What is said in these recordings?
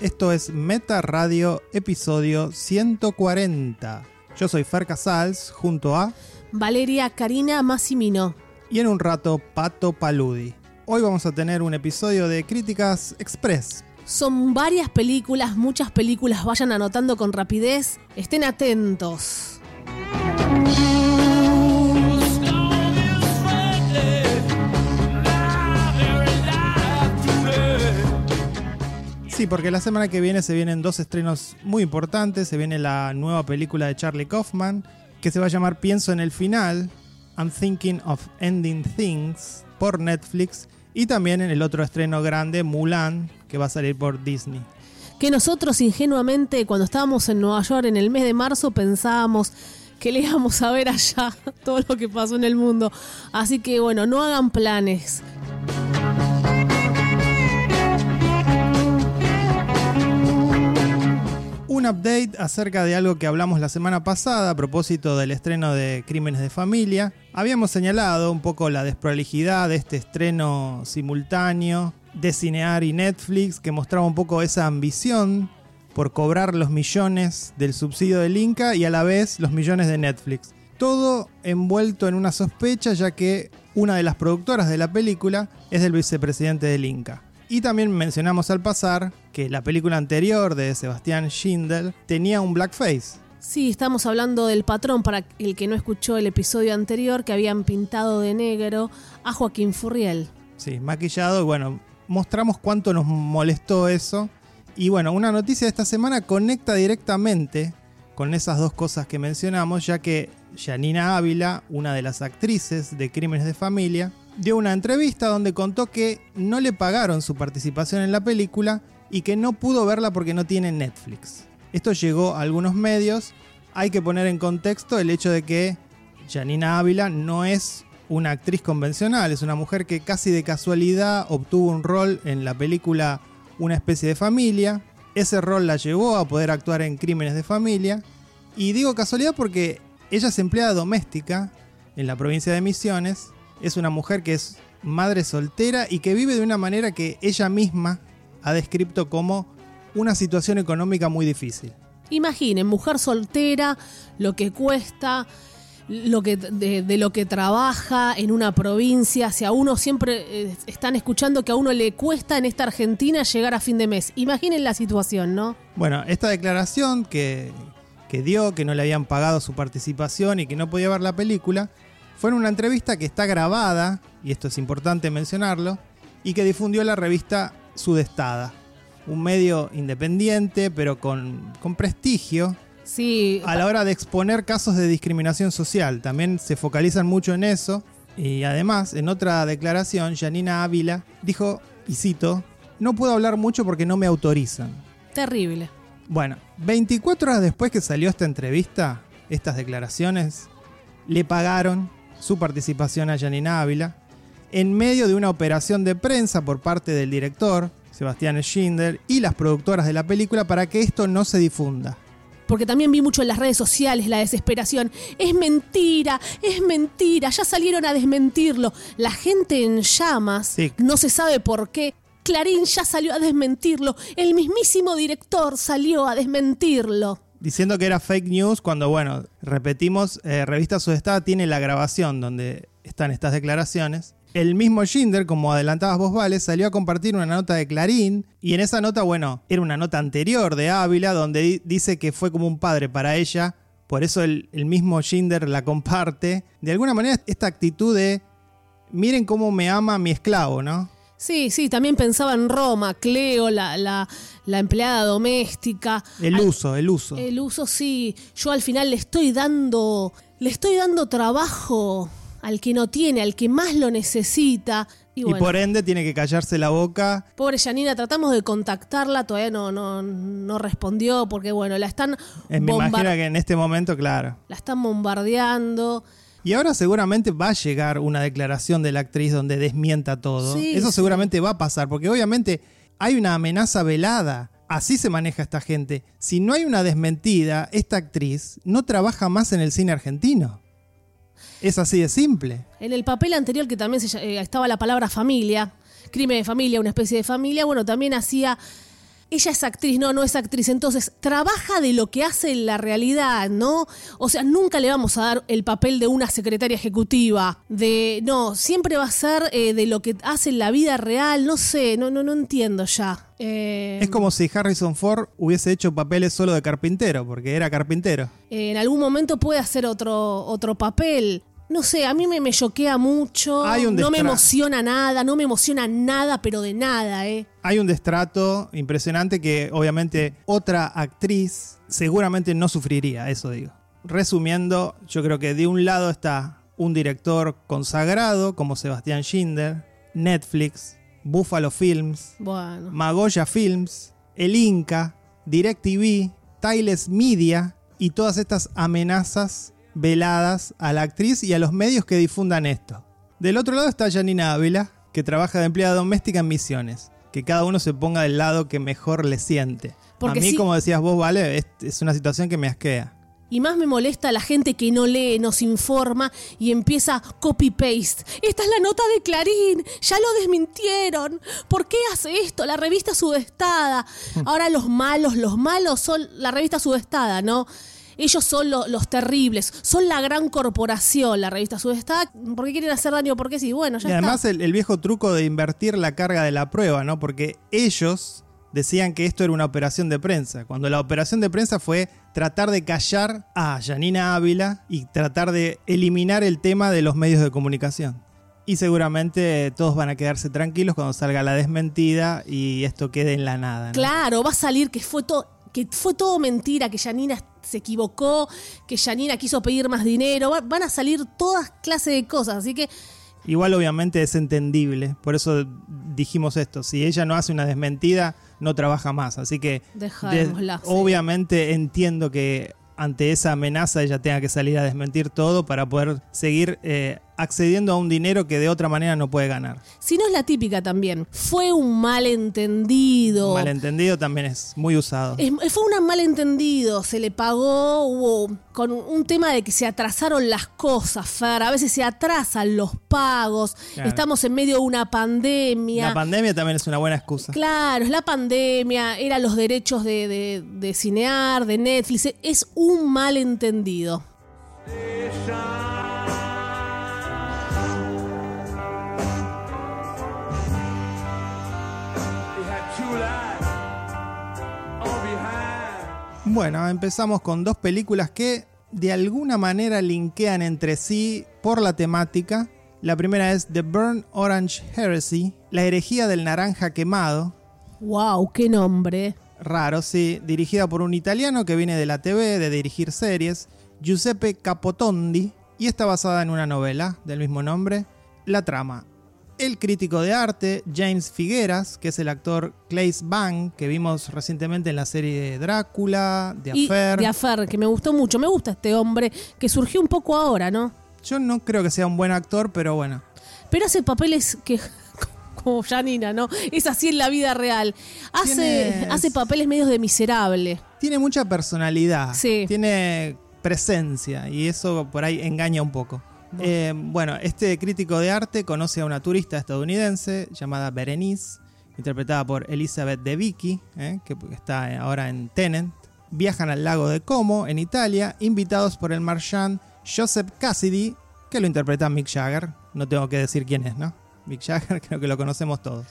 Esto es Meta Radio, episodio 140. Yo soy Fer Casals, junto a... Valeria Karina Massimino. Y en un rato, Pato Paludi. Hoy vamos a tener un episodio de Críticas Express. Son varias películas, muchas películas, vayan anotando con rapidez, estén atentos. Sí, porque la semana que viene se vienen dos estrenos muy importantes. Se viene la nueva película de Charlie Kaufman, que se va a llamar Pienso en el final, I'm Thinking of Ending Things, por Netflix. Y también en el otro estreno grande, Mulan, que va a salir por Disney. Que nosotros ingenuamente cuando estábamos en Nueva York en el mes de marzo pensábamos que le íbamos a ver allá todo lo que pasó en el mundo. Así que bueno, no hagan planes. Un update acerca de algo que hablamos la semana pasada a propósito del estreno de Crímenes de Familia. Habíamos señalado un poco la desprolijidad de este estreno simultáneo de Cinear y Netflix que mostraba un poco esa ambición por cobrar los millones del subsidio del Inca y a la vez los millones de Netflix. Todo envuelto en una sospecha ya que una de las productoras de la película es del vicepresidente del Inca. Y también mencionamos al pasar que la película anterior de Sebastián Schindel tenía un blackface. Sí, estamos hablando del patrón para el que no escuchó el episodio anterior que habían pintado de negro a Joaquín Furriel. Sí, maquillado y bueno, mostramos cuánto nos molestó eso. Y bueno, una noticia de esta semana conecta directamente con esas dos cosas que mencionamos, ya que Janina Ávila, una de las actrices de Crímenes de Familia, dio una entrevista donde contó que no le pagaron su participación en la película y que no pudo verla porque no tiene Netflix. Esto llegó a algunos medios. Hay que poner en contexto el hecho de que Janina Ávila no es una actriz convencional, es una mujer que casi de casualidad obtuvo un rol en la película Una especie de familia. Ese rol la llevó a poder actuar en Crímenes de Familia. Y digo casualidad porque ella es empleada doméstica en la provincia de Misiones es una mujer que es madre soltera y que vive de una manera que ella misma ha descrito como una situación económica muy difícil. Imaginen, mujer soltera, lo que cuesta, lo que, de, de, lo que trabaja en una provincia. Si a uno siempre eh, están escuchando que a uno le cuesta en esta Argentina llegar a fin de mes. Imaginen la situación, ¿no? Bueno, esta declaración que, que dio, que no le habían pagado su participación y que no podía ver la película, fue en una entrevista que está grabada, y esto es importante mencionarlo, y que difundió la revista Sudestada, un medio independiente pero con, con prestigio. Sí. A la hora de exponer casos de discriminación social, también se focalizan mucho en eso. Y además, en otra declaración, Janina Ávila dijo, y cito, no puedo hablar mucho porque no me autorizan. Terrible. Bueno, 24 horas después que salió esta entrevista, estas declaraciones, le pagaron su participación a Janina Ávila, en medio de una operación de prensa por parte del director, Sebastián Schindler, y las productoras de la película para que esto no se difunda. Porque también vi mucho en las redes sociales la desesperación. Es mentira, es mentira, ya salieron a desmentirlo. La gente en llamas, Sí. no se sabe por qué. Clarín ya salió a desmentirlo. El mismísimo director salió a desmentirlo. Diciendo que era fake news cuando, bueno, repetimos, eh, Revista Sudestada tiene la grabación donde están estas declaraciones. El mismo Schindler, como adelantabas vos, Vale, salió a compartir una nota de Clarín y en esa nota, bueno, era una nota anterior de Ávila donde di- dice que fue como un padre para ella, por eso el, el mismo Schindler la comparte. De alguna manera, esta actitud de, miren cómo me ama mi esclavo, ¿no? Sí, sí, también pensaba en Roma, Cleo, la, la, la empleada doméstica. El Al- uso, el uso. El uso sí. Yo al final le estoy dando. Le estoy dando trabajo al que no tiene, al que más lo necesita. Y, por ende tiene que callarse la boca. pobre Janina, tratamos de contactarla, todavía no, no, no respondió, porque bueno, la están Eh, me imagino que en este momento, claro. la están bombardeando. Y ahora seguramente va a llegar una declaración de la actriz donde desmienta todo. Sí, Eso sí. seguramente va a pasar, porque obviamente hay una amenaza velada. Así se maneja esta gente. Si no hay una desmentida, esta actriz no trabaja más en el cine argentino. Es así de simple. En el papel anterior, que también se eh, estaba la palabra familia, crimen de familia, una especie de familia, bueno, también hacía. Ella es actriz, no, no es actriz. Entonces, trabaja de lo que hace en la realidad, ¿no? O sea, nunca le vamos a dar el papel de una secretaria ejecutiva. De. No, siempre va a ser eh, de lo que hace en la vida real. No sé, no, no, no entiendo ya. Eh, Es como si Harrison Ford hubiese hecho papeles solo de carpintero, porque era carpintero. en algún momento puede hacer otro, otro papel. No sé, a mí me, me choquea mucho. Hay un no me emociona nada, no me emociona nada, pero de nada, ¿eh? Hay un destrato impresionante que obviamente otra actriz seguramente no sufriría, eso digo. Resumiendo, yo creo que de un lado está un director consagrado como Sebastián Schindler, Netflix, Buffalo Films, Bueno. Magoya Films, El Inca, DirecTV, Tiles Media y todas estas amenazas veladas a la actriz y a los medios que difundan esto. Del otro lado está Janina Ávila, que trabaja de empleada doméstica en Misiones. Que cada uno se ponga del lado que mejor le siente. Porque a mí, sí- como decías vos, Vale, es, es una situación que me asquea. Y más me molesta la gente que no lee, nos informa y empieza copy-paste. Esta es la nota de Clarín, ya lo desmintieron. ¿Por qué hace esto? La revista sudestada. Ahora los malos, los malos son la revista sudestada, ¿no? Ellos son lo- los terribles, son la gran corporación, la revista sudestada. ¿Por qué quieren hacer daño? Porque sí, bueno, ya Y además está. el, el viejo truco de invertir la carga de la prueba, ¿no? Porque ellos decían que esto era una operación de prensa, cuando la operación de prensa fue tratar de callar a Janina Ávila y tratar de eliminar el tema de los medios de comunicación. Y seguramente todos van a quedarse tranquilos cuando salga la desmentida y esto quede en la nada. ¿no? Claro, va a salir que fue todo que fue todo mentira, que Janina se equivocó, que Janina quiso pedir más dinero, va- van a salir todas clases de cosas, así que Igual obviamente es entendible, por eso dijimos esto, si ella no hace una desmentida, no trabaja más, así que Dejémosla, sí. obviamente entiendo que ante esa amenaza ella tenga que salir a desmentir todo para poder seguir eh, accediendo a un dinero que de otra manera no puede ganar. si no es la típica también, fue un malentendido. Malentendido también es muy usado. Es- fue un malentendido, se le pagó, hubo con un tema de que se atrasaron las cosas, Fer, a veces se atrasan los pagos, Claro. estamos en medio de una pandemia. La pandemia también es una buena excusa. Claro, es la pandemia, eran los derechos de, de, de cinear, de Netflix, es un malentendido. He Bueno, empezamos con dos películas que de alguna manera linkean entre sí por la temática. La primera es The Burn Orange Heresy, la herejía del naranja quemado. Wow, qué nombre. Raro, sí, dirigida por un italiano que viene de la TV, de dirigir series, Giuseppe Capotondi, y está basada en una novela del mismo nombre. La trama. El crítico de arte, James Figueras, que es el actor Claes Bang, que vimos recientemente en la serie Drácula, The Y Affair. de Afer, que me gustó mucho. Me gusta este hombre que surgió un poco ahora, ¿no? Yo no creo que sea un buen actor, pero bueno. Pero hace papeles que. Como Janina, ¿no? Es así en la vida real. Hace, hace papeles medios de miserable. Tiene mucha personalidad. Sí. Tiene presencia y eso por ahí engaña un poco. Eh, bueno, este crítico de arte conoce a una turista estadounidense llamada Berenice, interpretada por Elizabeth De Vicky, eh, que está ahora en Tenant. Viajan al lago de Como, en Italia, invitados por el marchand Joseph Cassidy, que lo interpreta Mick Jagger. No tengo que decir quién es, ¿no? Mick Jagger, creo que lo conocemos todos.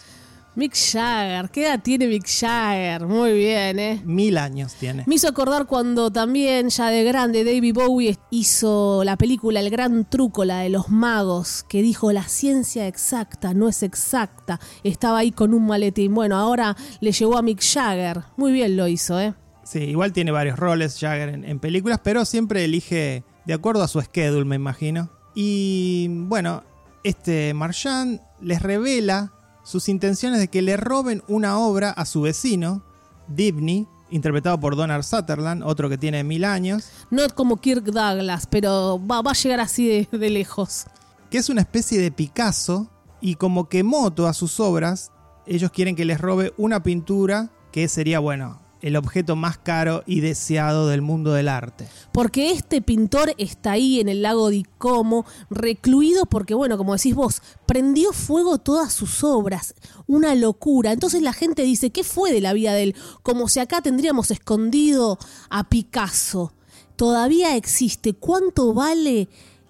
Mick Jagger, ¿qué edad tiene Mick Jagger? Muy bien, ¿eh? Mil años tiene. Me hizo acordar cuando también, ya de grande, David Bowie hizo la película El Gran Truco, la de los magos, que dijo la ciencia exacta no es exacta. Estaba ahí con un maletín. Bueno, ahora le llegó a Mick Jagger. Muy bien lo hizo, ¿eh? Sí, igual tiene varios roles Jagger en, en películas, pero siempre elige de acuerdo a su schedule, me imagino. Y bueno, este Marchand les revela sus intenciones de que le roben una obra a su vecino, Dibney, interpretado por Donald Sutherland, otro que tiene mil años, No como Kirk Douglas, pero va, va a llegar así de, de lejos. que es una especie de Picasso, y como quemó todas sus obras, ellos quieren que les robe una pintura que sería, bueno, el objeto más caro y deseado del mundo del arte. Porque este pintor está ahí en el lago de Como, recluido porque, bueno, como decís vos, prendió fuego todas sus obras. Una locura. Entonces la gente dice, ¿qué fue de la vida de él? Como si acá tendríamos escondido a Picasso. Todavía existe. ¿Cuánto vale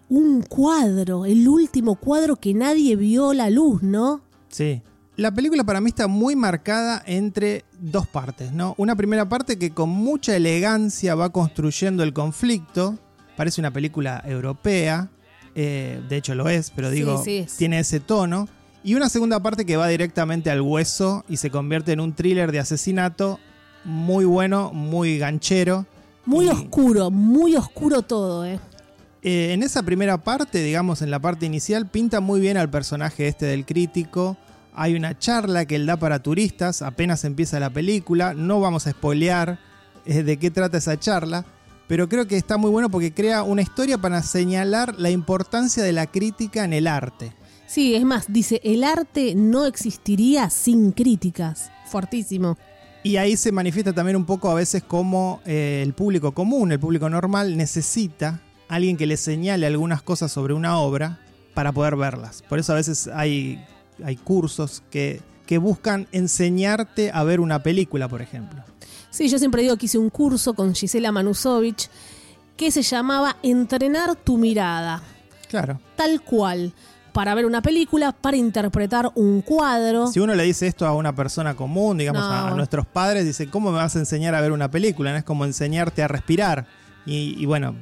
un cuadro? El último cuadro que nadie vio la luz, ¿no? Sí. La película para mí está muy marcada entre dos partes, ¿no? Una primera parte que con mucha elegancia va construyendo el conflicto. Parece una película europea. eh, de hecho lo es, pero Sí, digo, sí es. tiene ese tono. Y una segunda parte que va directamente al hueso y se convierte en un thriller de asesinato muy bueno, muy ganchero. Muy Y- oscuro, muy oscuro todo, ¿eh? Eh, en esa primera parte, digamos, en la parte inicial, pinta muy bien al personaje este del crítico. Hay una charla que él da para turistas, apenas empieza la película. No vamos a spoilear eh, de qué trata esa charla, pero creo que está muy bueno porque crea una historia para señalar la importancia de la crítica en el arte. Sí, es más, dice, el arte no existiría sin críticas. Fuertísimo. Y ahí se manifiesta también un poco a veces como eh, el público común, el público normal, necesita alguien que le señale algunas cosas sobre una obra para poder verlas. Por eso a veces hay, hay cursos que, que buscan enseñarte a ver una película, por ejemplo. Sí, yo siempre digo que hice un curso con Gisela Manusovich que se llamaba Entrenar tu mirada. Claro. Tal cual. Para ver una película, para interpretar un cuadro. Si uno le dice esto a una persona común, digamos a, nuestros padres, dice, ¿cómo me vas a enseñar a ver una película? ¿No? Es como enseñarte a respirar. Y, y bueno,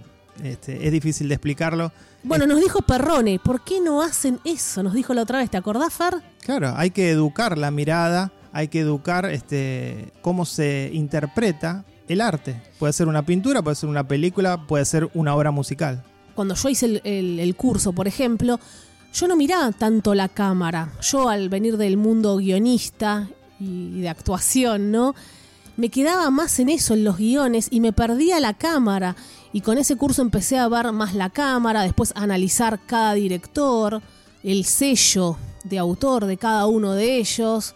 este, es difícil de explicarlo. Bueno, nos dijo Perrone, ¿por qué no hacen eso? Nos dijo la otra vez, ¿te acordás, Fer? Claro, hay que educar la mirada, hay que educar este, cómo se interpreta el arte. Puede ser una pintura, puede ser una película, puede ser una obra musical. Cuando yo hice el, el- el curso, por ejemplo, yo no miraba tanto la cámara. Yo al venir del mundo guionista y de actuación, ¿no? Me quedaba más en eso, en los guiones, y me perdía la cámara. Y con ese curso empecé a ver más la cámara, después analizar cada director, el sello de autor de cada uno de ellos.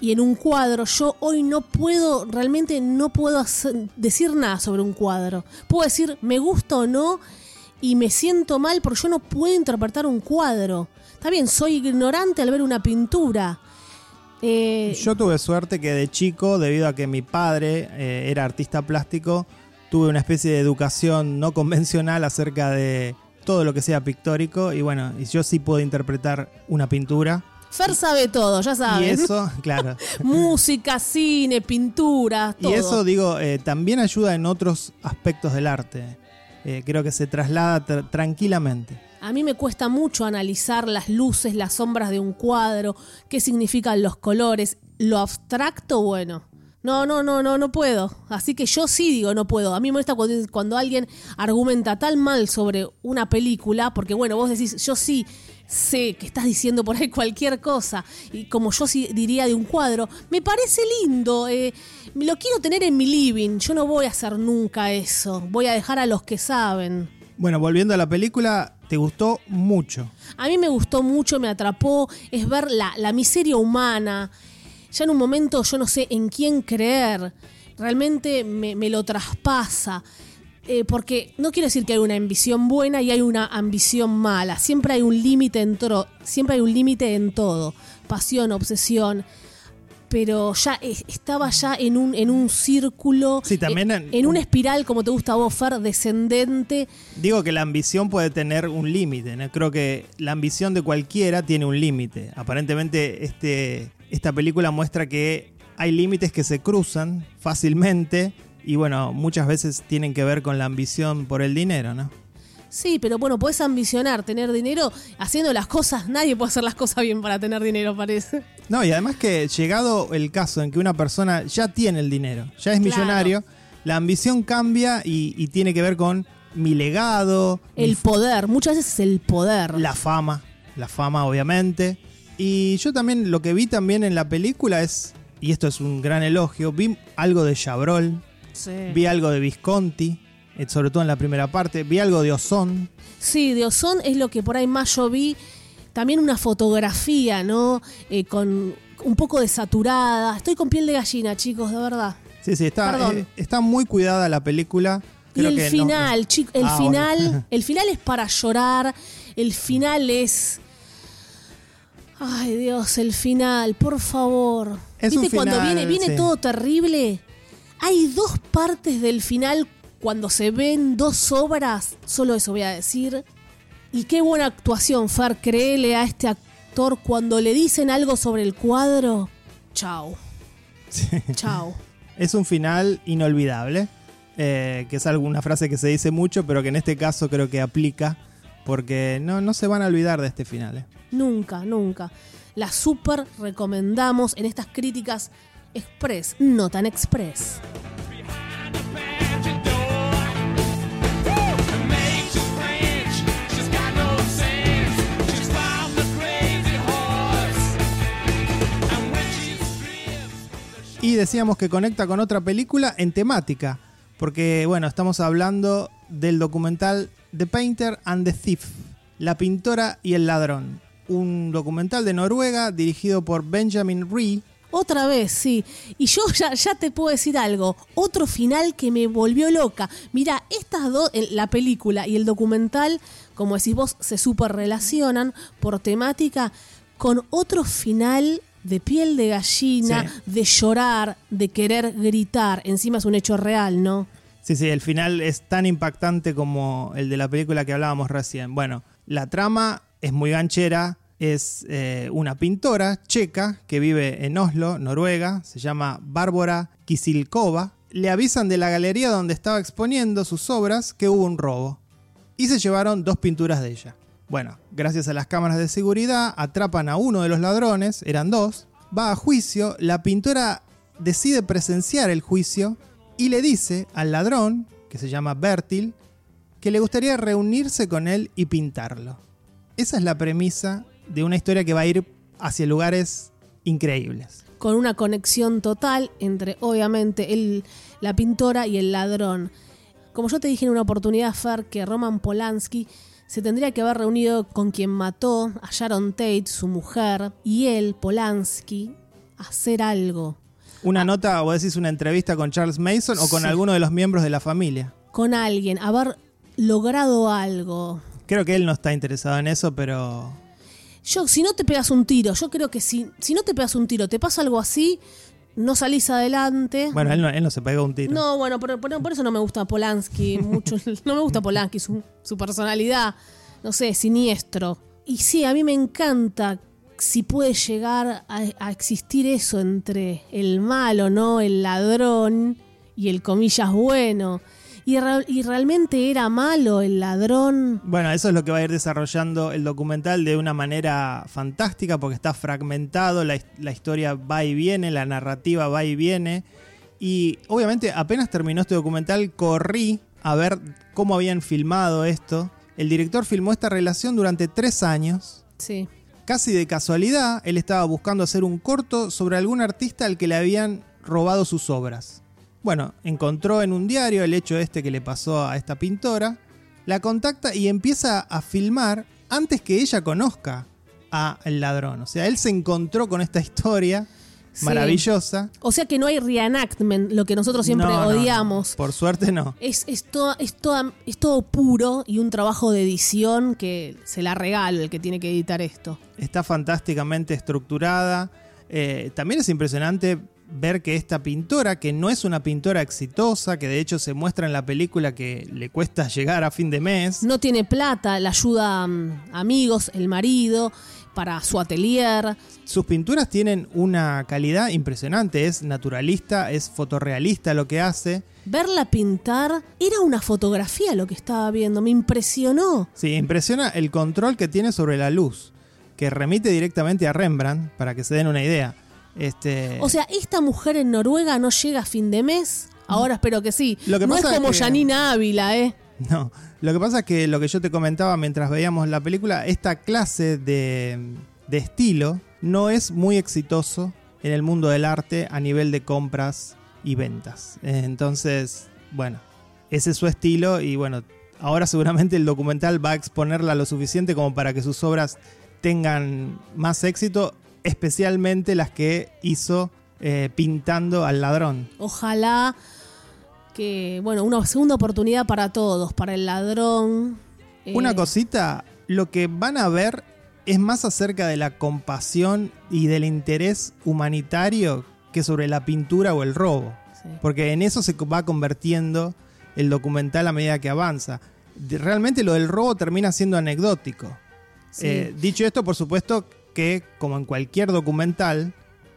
Y en un cuadro, yo hoy no puedo, realmente no puedo decir nada sobre un cuadro. Puedo decir me gusta o no, y me siento mal porque yo no puedo interpretar un cuadro. Está bien, soy ignorante al ver una pintura. Eh, Yo tuve suerte que de chico, debido a que mi padre eh, era artista plástico, tuve una especie de educación no convencional acerca de todo lo que sea pictórico. Y bueno, y yo sí puedo interpretar una pintura. Fer sabe todo, ya Y saben. eso, claro. Música, cine, pintura, todo. Y eso, digo, eh, también ayuda en otros aspectos del arte. Eh, creo que se traslada tra- tranquilamente. A mí me cuesta mucho analizar las luces, las sombras de un cuadro, qué significan los colores, lo abstracto, bueno. No, no, no, no, no puedo. Así que yo sí digo no puedo. A mí me molesta cuando, cuando alguien argumenta tan mal sobre una película, porque bueno, vos decís, yo sí sé que estás diciendo por ahí cualquier cosa, y como yo sí diría de un cuadro, me parece lindo, eh, lo quiero tener en mi living, yo no voy a hacer nunca eso, voy a dejar a los que saben. Bueno, volviendo a la película, te gustó mucho. A mí me gustó mucho, me atrapó, es ver la, la miseria humana. Ya en un momento yo no sé en quién creer, realmente me, me lo traspasa. Eh, porque no quiero decir que hay una ambición buena y hay una ambición mala. Siempre hay un límite en siempre hay un límite en todo. Pasión, obsesión. Pero ya es- estaba ya en un, en un círculo, Sí, también en, en- en una espiral, como te gusta a vos, Fer, descendente. Digo que la ambición puede tener un límite. ¿no? Creo que la ambición de cualquiera tiene un límite. Aparentemente este, esta película muestra que hay límites que se cruzan fácilmente y bueno, muchas veces tienen que ver con la ambición por el dinero, ¿no? Sí, pero bueno, puedes ambicionar tener dinero haciendo las cosas. Nadie puede hacer las cosas bien para tener dinero, parece. No, y además que llegado el caso en que una persona ya tiene el dinero, ya es Claro. millonario, la ambición cambia y, y tiene que ver con mi legado, mi El poder, muchas veces es el poder. la fama, la fama obviamente. Y yo también lo que vi también en la película es, y esto es un gran elogio, vi algo de Chabrol, Sí. vi algo de Visconti, eh, sobre todo en la primera parte, vi algo de Ozón. Sí, de Ozón es lo que por ahí más yo vi. También una fotografía, ¿no? Eh, con un poco desaturada. Estoy con piel de gallina, chicos, de verdad. Sí, sí, está, eh, está muy cuidada la película. Y el que no- final, chico, el Ah, final, bueno. el final es para llorar. El final es. Ay, Dios, el final, por favor. Es un ¿Viste cuando viene, viene sí. todo terrible? Hay dos partes del final cuando se ven dos obras, solo eso voy a decir. Y qué buena actuación, Fer, créele a este actor cuando le dicen algo sobre el cuadro. Chao, Sí. chao. Es un final inolvidable, eh, que es alguna frase que se dice mucho, pero que en este caso creo que aplica, porque no, no se van a olvidar de este final. eh. Nunca, nunca. La super recomendamos en estas críticas express, no tan express. Y decíamos que conecta con otra película en temática, porque bueno, estamos hablando del documental The Painter and the Thief, La pintora y el ladrón, un documental de Noruega dirigido por Benjamin Ree. Otra vez, sí. Y yo ya, ya te puedo decir algo. Otro final que me volvió loca. Mira, estas dos, la película y el documental, como decís vos, se super relacionan por temática con otro final de piel de gallina, Sí. de llorar, de querer gritar. Encima es un hecho real, ¿no? Sí, sí, el final es tan impactante como el de la película que hablábamos recién. Bueno, la trama es muy ganchera. Es eh, una pintora checa que vive en Oslo, Noruega. Se llama Bárbara Kisilkova. Le avisan de la galería donde estaba exponiendo sus obras que hubo un robo. Y se llevaron dos pinturas de ella. Bueno, gracias a las cámaras de seguridad, atrapan a uno de los ladrones, eran dos. Va a juicio, la pintora decide presenciar el juicio y le dice al ladrón, que se llama Bertil, que le gustaría reunirse con él y pintarlo. Esa es la premisa de una historia que va a ir hacia lugares increíbles. con una conexión total entre, obviamente, el, la pintora y el ladrón. Como yo te dije en una oportunidad, Fer, que Roman Polanski se tendría que haber reunido con quien mató a Sharon Tate, su mujer, y él, Polanski, hacer algo Una nota, vos decís una entrevista con Charles Mason o con Sí. alguno de los miembros de la familia. con alguien, haber logrado algo. Creo que él no está interesado en eso, pero Yo, si no te pegas un tiro, yo creo que si, si no te pegas un tiro, te pasa algo así, no salís adelante. bueno, él no, él no se pegó un tiro. No, bueno, por, por- por eso no me gusta Polanski mucho. No me gusta Polanski, su, su personalidad, no sé, siniestro. Y sí, a mí me encanta si puede llegar a, a existir eso entre el malo, ¿no? El ladrón y el comillas bueno. Y, re- y realmente era malo el ladrón. Bueno, eso es lo que va a ir desarrollando el documental de una manera fantástica porque está fragmentado, la, la historia va y viene, la narrativa va y viene. Y obviamente apenas terminó este documental corrí a ver cómo habían filmado esto. El director filmó esta relación durante tres años. Sí. Casi de casualidad, él estaba buscando hacer un corto sobre algún artista al que le habían robado sus obras. Bueno, encontró en un diario el hecho este que le pasó a esta pintora, la contacta y empieza a filmar antes que ella conozca a el ladrón. O sea, él se encontró con esta historia Sí. maravillosa. O sea que no hay reenactment, lo que nosotros siempre No, no, no. odiamos. Por suerte no. Es, es, toda- es, toda- es todo puro y un trabajo de edición que se la regalo el que tiene que editar esto. Está fantásticamente estructurada. Eh, también es impresionante ver que esta pintora, que no es una pintora exitosa, que de hecho se muestra en la película que le cuesta llegar a fin de mes, No tiene plata, le ayuda mm, amigos, el marido, para su atelier. sus pinturas tienen una calidad impresionante, es naturalista, es fotorrealista lo que hace. Verla pintar era una fotografía lo que estaba viendo, me impresionó. Sí, impresiona el control que tiene sobre la luz, que remite directamente a Rembrandt, para que se den una idea. Este, O sea, esta mujer en Noruega no llega a fin de mes. Ahora espero que sí. Lo que no es pasa es como Janina Ávila, ¿eh? No, lo que pasa es que lo que yo te comentaba mientras veíamos la película, esta clase de, de estilo no es muy exitoso en el mundo del arte a nivel de compras y ventas. Entonces, bueno, ese es su estilo y bueno, ahora seguramente el documental va a exponerla lo suficiente como para que sus obras tengan más éxito, especialmente las que hizo eh, pintando al ladrón. Ojalá que, bueno, una segunda oportunidad para todos, para el ladrón. eh, Una cosita, lo que van a ver es más acerca de la compasión y del interés humanitario que sobre la pintura o el robo. sí. Porque en eso se va convirtiendo el documental a medida que avanza. Realmente lo del robo termina siendo anecdótico. Sí. Eh, dicho esto, por supuesto que, como en cualquier documental,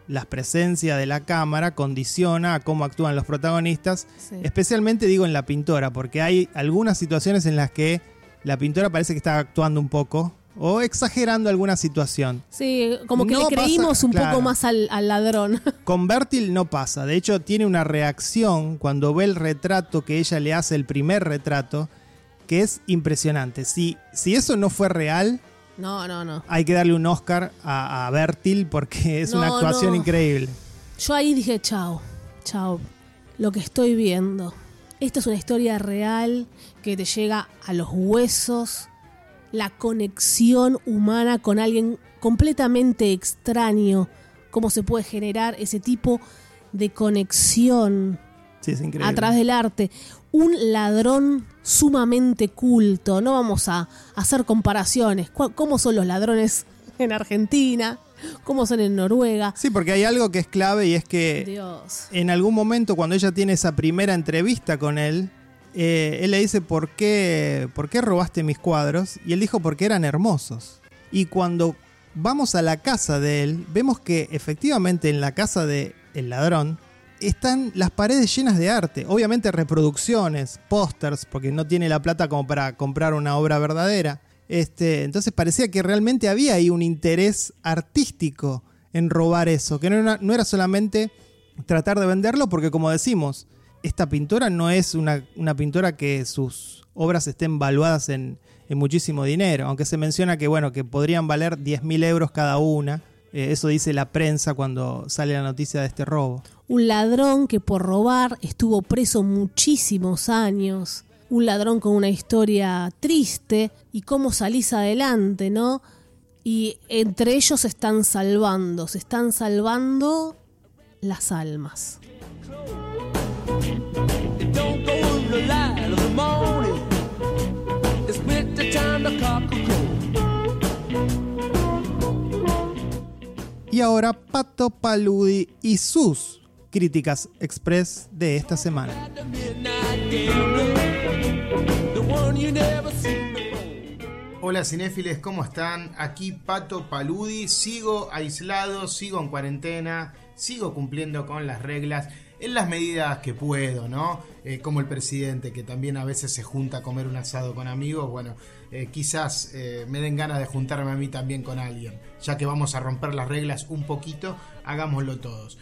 la presencia de la cámara condiciona a cómo actúan los protagonistas Sí. Especialmente digo en la pintora, porque hay algunas situaciones en las que la pintora parece que está actuando un poco o exagerando alguna situación. Sí, como que No le pasa- creímos un claro. poco más al, al ladrón. Con Bertil no pasa, de hecho tiene una reacción cuando ve el retrato que ella le hace, el primer retrato, que es impresionante. Si, si eso no fue real, No, no, no. hay que darle un Oscar a, a Bertil porque es una actuación no. increíble. Yo ahí dije, chao, chao, lo que estoy viendo. Esta es una historia real que te llega a los huesos, la conexión humana con alguien completamente extraño, cómo se puede generar ese tipo de conexión Sí, es increíble. a través del arte. Un ladrón sumamente culto, no vamos a hacer comparaciones. ¿Cu- ¿Cómo son los ladrones en Argentina? ¿Cómo son en Noruega? Sí, porque hay algo que es clave y es que Dios. en algún momento cuando ella tiene esa primera entrevista con él, eh, él le dice, ¿por qué, ¿por qué robaste mis cuadros? Y él dijo, porque eran hermosos. Y cuando vamos a la casa de él, vemos que efectivamente en la casa de el ladrón están las paredes llenas de arte. Obviamente reproducciones, pósters, porque no tiene la plata como para comprar una obra verdadera. Este, entonces parecía que realmente había ahí un interés artístico en robar eso, que no era, solamente tratar de venderlo, porque como decimos, esta pintora no es una, una pintora que sus obras estén valuadas en, en muchísimo dinero, aunque se menciona que, bueno, que podrían valer 10.000 euros cada una. Eh, eso dice la prensa cuando sale la noticia de este robo. Un ladrón que por robar estuvo preso muchísimos años. Un ladrón con una historia triste y cómo salís adelante, ¿no? Y entre ellos se están salvando, se están salvando las almas. Y ahora Pato Paludi y sus críticas express de esta semana. Hola cinéfiles, ¿cómo están? Aquí Pato Paludi, sigo aislado, sigo en cuarentena, sigo cumpliendo con las reglas en las medidas que puedo, ¿no? Eh, como el presidente que también a veces se junta a comer un asado con amigos, bueno, eh, quizás eh, me den ganas de juntarme a mí también con alguien, ya que vamos a romper las reglas un poquito, hagámoslo todos.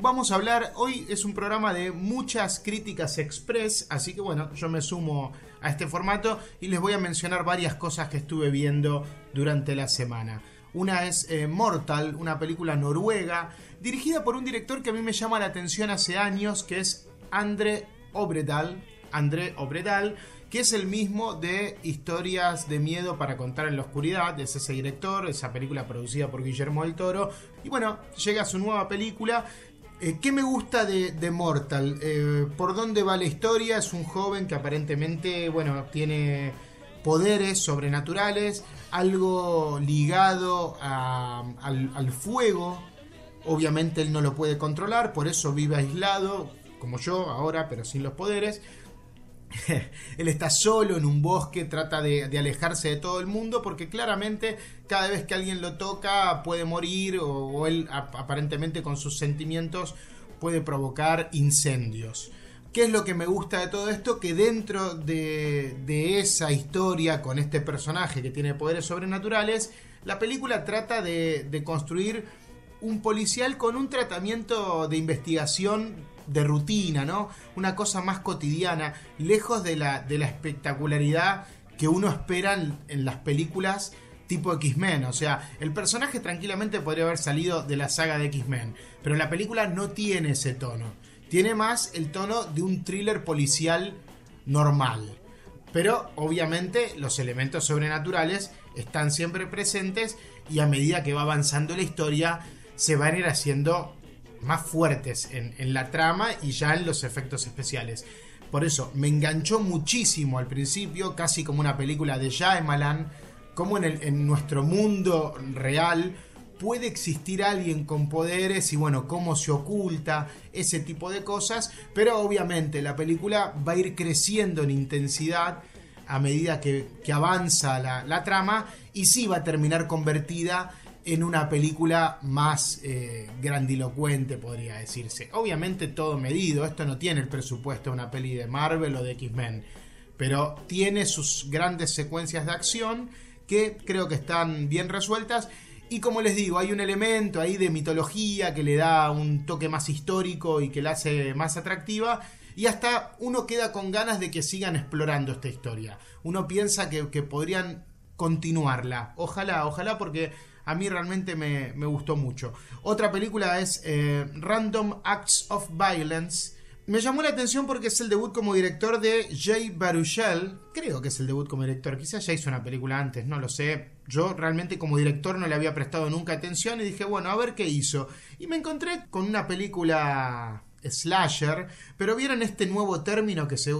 Vamos a hablar, hoy es un programa de muchas críticas express, así que bueno, yo me sumo a este formato y les voy a mencionar varias cosas que estuve viendo durante la semana. Una es eh, Mortal, una película noruega, dirigida por un director que a mí me llama la atención hace años, que es André Obredal. André Obredal, que es el mismo de Historias de Miedo para Contar en la Oscuridad, es ese director, esa película producida por Guillermo del Toro. Y bueno, llega su nueva película. Eh, ¿Qué me gusta de, Mortal? Eh, ¿Por dónde va la historia? Es un joven que aparentemente, bueno, tiene poderes sobrenaturales, algo ligado a- al, al fuego, obviamente él no lo puede controlar, por eso vive aislado, como yo ahora, pero sin los poderes. él está solo en un bosque, trata de, alejarse de todo el mundo porque claramente cada vez que alguien lo toca puede morir o, él aparentemente con sus sentimientos puede provocar incendios. ¿Qué es lo que me gusta de todo esto? Que dentro de, de, esa historia con este personaje que tiene poderes sobrenaturales, la película trata de construir un policial con un tratamiento de investigación de rutina, ¿no? Una cosa más cotidiana, lejos de la, de la espectacularidad que uno espera en, en las películas tipo X-Men. O sea, el personaje tranquilamente podría haber salido de la saga de X-Men, pero la película no tiene ese tono. Tiene más el tono de un thriller policial normal. Pero obviamente los elementos sobrenaturales están siempre presentes y a medida que va avanzando la historia se van a ir haciendo más fuertes en, la trama y ya en los efectos especiales. Por eso me enganchó muchísimo al principio, casi como una película de Shyamalan, como en nuestro mundo real puede existir alguien con poderes y bueno, cómo se oculta, ese tipo de cosas, pero obviamente la película va a ir creciendo en intensidad a medida que, que avanza la, la, trama y sí va a terminar convertida en una película más eh, grandilocuente, podría decirse. Obviamente todo medido, esto no tiene el presupuesto de una peli de Marvel o de X-Men, pero tiene sus grandes secuencias de acción que creo que están bien resueltas. Y como les digo, hay un elemento ahí de mitología que le da un toque más histórico y que la hace más atractiva. Y hasta uno queda con ganas de que sigan explorando esta historia. Uno piensa que, que podrían continuarla. Ojalá, ojalá porque a mí realmente me, gustó mucho. Otra película es eh, Random Acts of Violence. Me llamó la atención porque es el debut como director de Jay Baruchel. Creo que es el debut como director. Quizás ya hizo una película antes, no lo sé. Yo realmente como director no le había prestado nunca atención y dije, bueno, a ver qué hizo. Y me encontré con una película slasher, pero vieron este nuevo término que se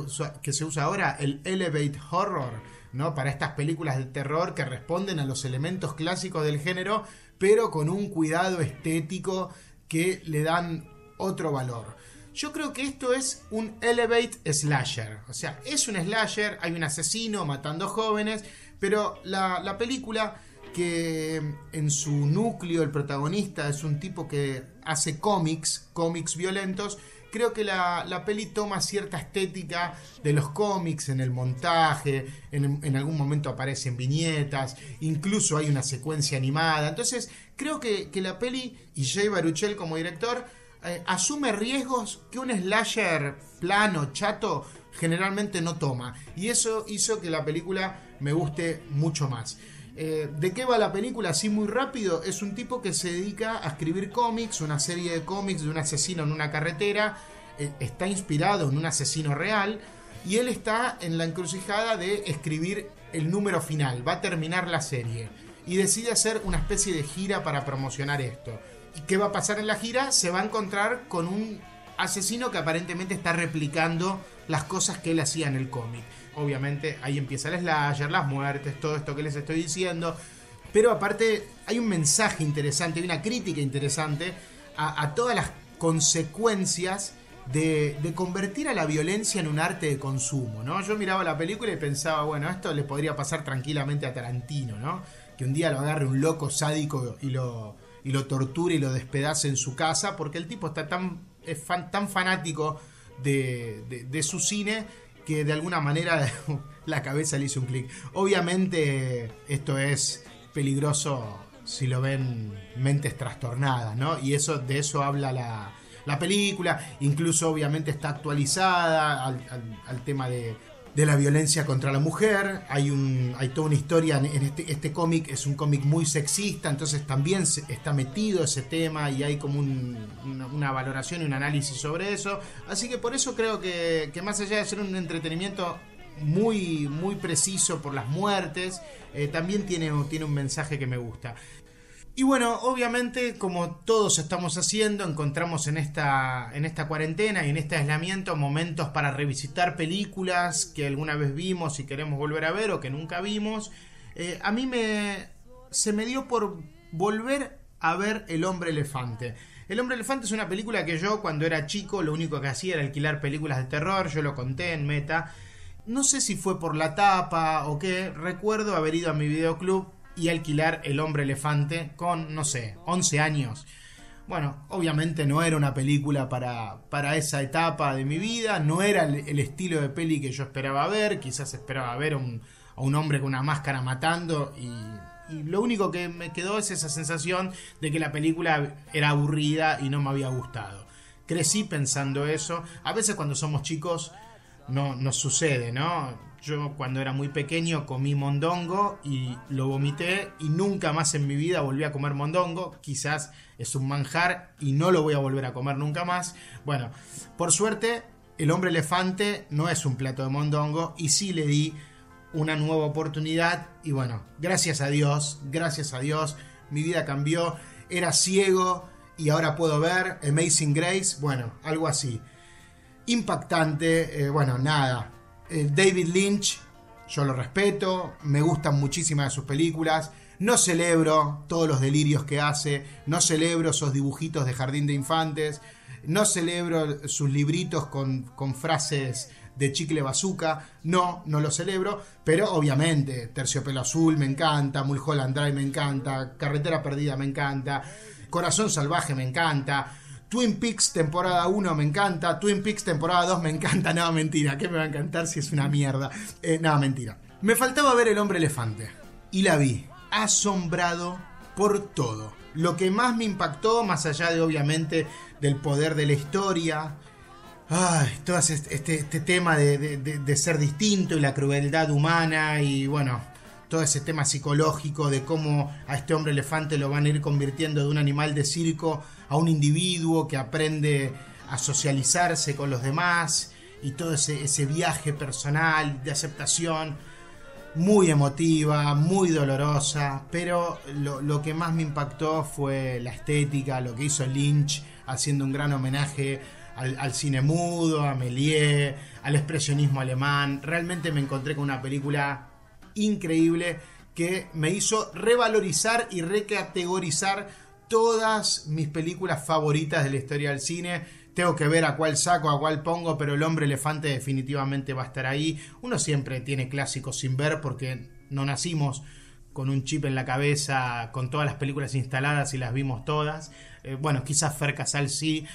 que se usa ahora, el elevate horror, ¿no? Para estas películas de terror que responden a los elementos clásicos del género, pero con un cuidado estético que le dan otro valor. Yo creo que esto es un elevate slasher. O sea, es un slasher, hay un asesino matando jóvenes, pero la, la película que en su núcleo el protagonista es un tipo que hace cómics, cómics violentos, creo que la, la, peli toma cierta estética de los cómics en el montaje, en, en, algún momento aparecen viñetas, incluso hay una secuencia animada. Entonces, creo que, que la peli y Jay Baruchel como director eh, asume riesgos que un slasher plano, chato, generalmente no toma. Y eso hizo que la película me guste mucho más. Eh, ¿De qué va la película? Así muy rápido. Es un tipo que se dedica a escribir cómics, una serie de cómics de un asesino en una carretera. Eh, está inspirado en un asesino real. Y él está en la encrucijada de escribir el número final. Va a terminar la serie. Y decide hacer una especie de gira para promocionar esto. ¿Y qué va a pasar en la gira? Se va a encontrar con un asesino que aparentemente está replicando las cosas que él hacía en el cómic. Obviamente ahí empieza el slasher, las muertes, todo esto que les estoy diciendo. Pero aparte hay un mensaje interesante, hay una crítica interesante a, a todas las consecuencias de, convertir a la violencia en un arte de consumo, ¿no? Yo miraba la película y pensaba, bueno, esto le podría pasar tranquilamente a Tarantino, ¿no? Que un día lo agarre un loco sádico y lo, y lo torture y lo despedace en su casa, porque el tipo está tan, es fan, tan fanático de, de, su cine que de alguna manera la cabeza le hizo un clic. Obviamente esto es peligroso si lo ven mentes trastornadas, ¿no? Y eso, de eso habla la, la película, incluso obviamente está actualizada al, al, al tema de, de la violencia contra la mujer. Hay, un, hay toda una historia en este, este cómic, es un cómic muy sexista, entonces también está metido ese tema y hay como un, una, una, valoración y un análisis sobre eso. Así que por eso creo que, que más allá de ser un entretenimiento muy, muy preciso por las muertes, eh, también tiene, tiene un mensaje que me gusta. Y bueno, obviamente, como todos estamos haciendo, encontramos en esta, en esta cuarentena y en este aislamiento momentos para revisitar películas que alguna vez vimos y queremos volver a ver o que nunca vimos. Eh, a mí me, se me dio por volver a ver El hombre elefante. El hombre elefante es una película que yo cuando era chico lo único que hacía era alquilar películas de terror, yo lo conté en Meta. No sé si fue por la tapa o qué, recuerdo haber ido a mi videoclub y alquilar El hombre elefante con, no sé, 11 años. Bueno, obviamente no era una película para, para esa etapa de mi vida, no era el, estilo de peli que yo esperaba ver, quizás esperaba ver a un, a un hombre con una máscara matando y, y lo único que me quedó es esa sensación de que la película era aburrida y no me había gustado. Crecí pensando eso, a veces cuando somos chicos no nos sucede, ¿no? Yo cuando era muy pequeño comí mondongo y lo vomité y nunca más en mi vida volví a comer mondongo. Quizás es un manjar y no lo voy a volver a comer nunca más. Bueno, por suerte el hombre elefante no es un plato de mondongo y sí le di una nueva oportunidad y bueno, gracias a Dios, gracias a Dios, mi vida cambió, era ciego y ahora puedo ver Amazing Grace, bueno, algo así. Impactante, eh, bueno, nada, eh, David Lynch, yo lo respeto, me gustan muchísimas de sus películas. No celebro todos los delirios que hace, no celebro esos dibujitos de jardín de infantes, no celebro sus libritos con, frases de chicle bazooka, no, no lo celebro, pero obviamente Terciopelo Azul me encanta, Mulholland Drive me encanta, Carretera Perdida me encanta, Corazón Salvaje me encanta, Twin Peaks temporada 1 me encanta, Twin Peaks temporada 2 me encanta, no, mentira, ¿qué me va a encantar si es una mierda? Eh, no, mentira. Me faltaba ver El hombre elefante y la vi, asombrado por todo. Lo que más me impactó, más allá de obviamente del poder de la historia, ay, todo este, este, este tema de, de- ser distinto y la crueldad humana y bueno, todo ese tema psicológico de cómo a este hombre elefante lo van a ir convirtiendo de un animal de circo a un individuo que aprende a socializarse con los demás y todo ese, viaje personal de aceptación muy emotiva, muy dolorosa, pero lo, lo que más me impactó fue la estética, lo que hizo Lynch haciendo un gran homenaje al, al cine mudo, a Méliès, al expresionismo alemán. Realmente me encontré con una película increíble que me hizo revalorizar y recategorizar todas mis películas favoritas de la historia del cine. Tengo que ver a cuál saco, a cuál pongo, pero el hombre elefante definitivamente va a estar ahí. Uno siempre tiene clásicos sin ver porque no nacimos con un chip en la cabeza, con todas las películas instaladas y las vimos todas. Eh, bueno, quizás Fer Casal sí,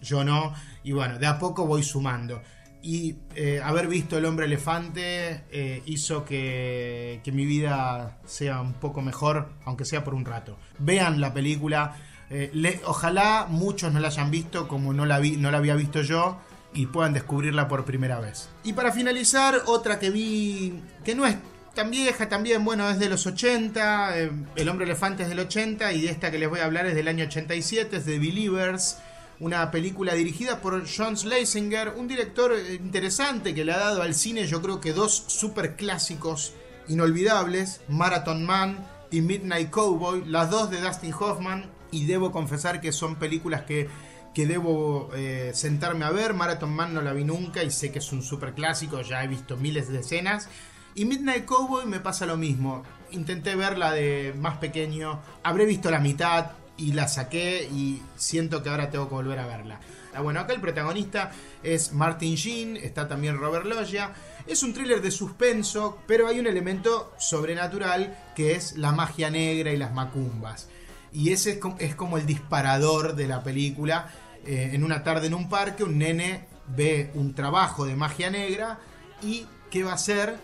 yo no. Y bueno, de a poco voy sumando. Y eh, haber visto El hombre elefante eh, hizo que, que mi vida sea un poco mejor, aunque sea por un rato. Vean la película. eh, ojalá muchos no la hayan visto como no la, vi, no la había visto yo y puedan descubrirla por primera vez. Y para finalizar, otra que vi que no es tan vieja, también, bueno, es de los 80, eh, El hombre elefante es del 80 y esta que les voy a hablar es del año 87, es de Believers, una película dirigida por John Schlesinger, un director eh, interesante que le ha dado al cine yo creo que dos super clásicos inolvidables, Marathon Man y Midnight Cowboy, las dos de Dustin Hoffman y debo confesar que son películas que que debo eh, sentarme a ver. Marathon Man no la vi nunca y sé que es un super clásico, ya he visto miles de escenas. Y Midnight Cowboy me pasa lo mismo. Intenté verla de más pequeño, habré visto la mitad y la saqué y siento que ahora tengo que volver a verla. Ah, Bueno, acá el protagonista es Martin Sheen, está también Robert Loggia. Es un thriller de suspenso, pero hay un elemento sobrenatural que es la magia negra y las macumbas. Y ese es como, el disparador de la película. Eh, en una tarde en un parque, un nene ve un trabajo de magia negra y ¿qué va a hacer?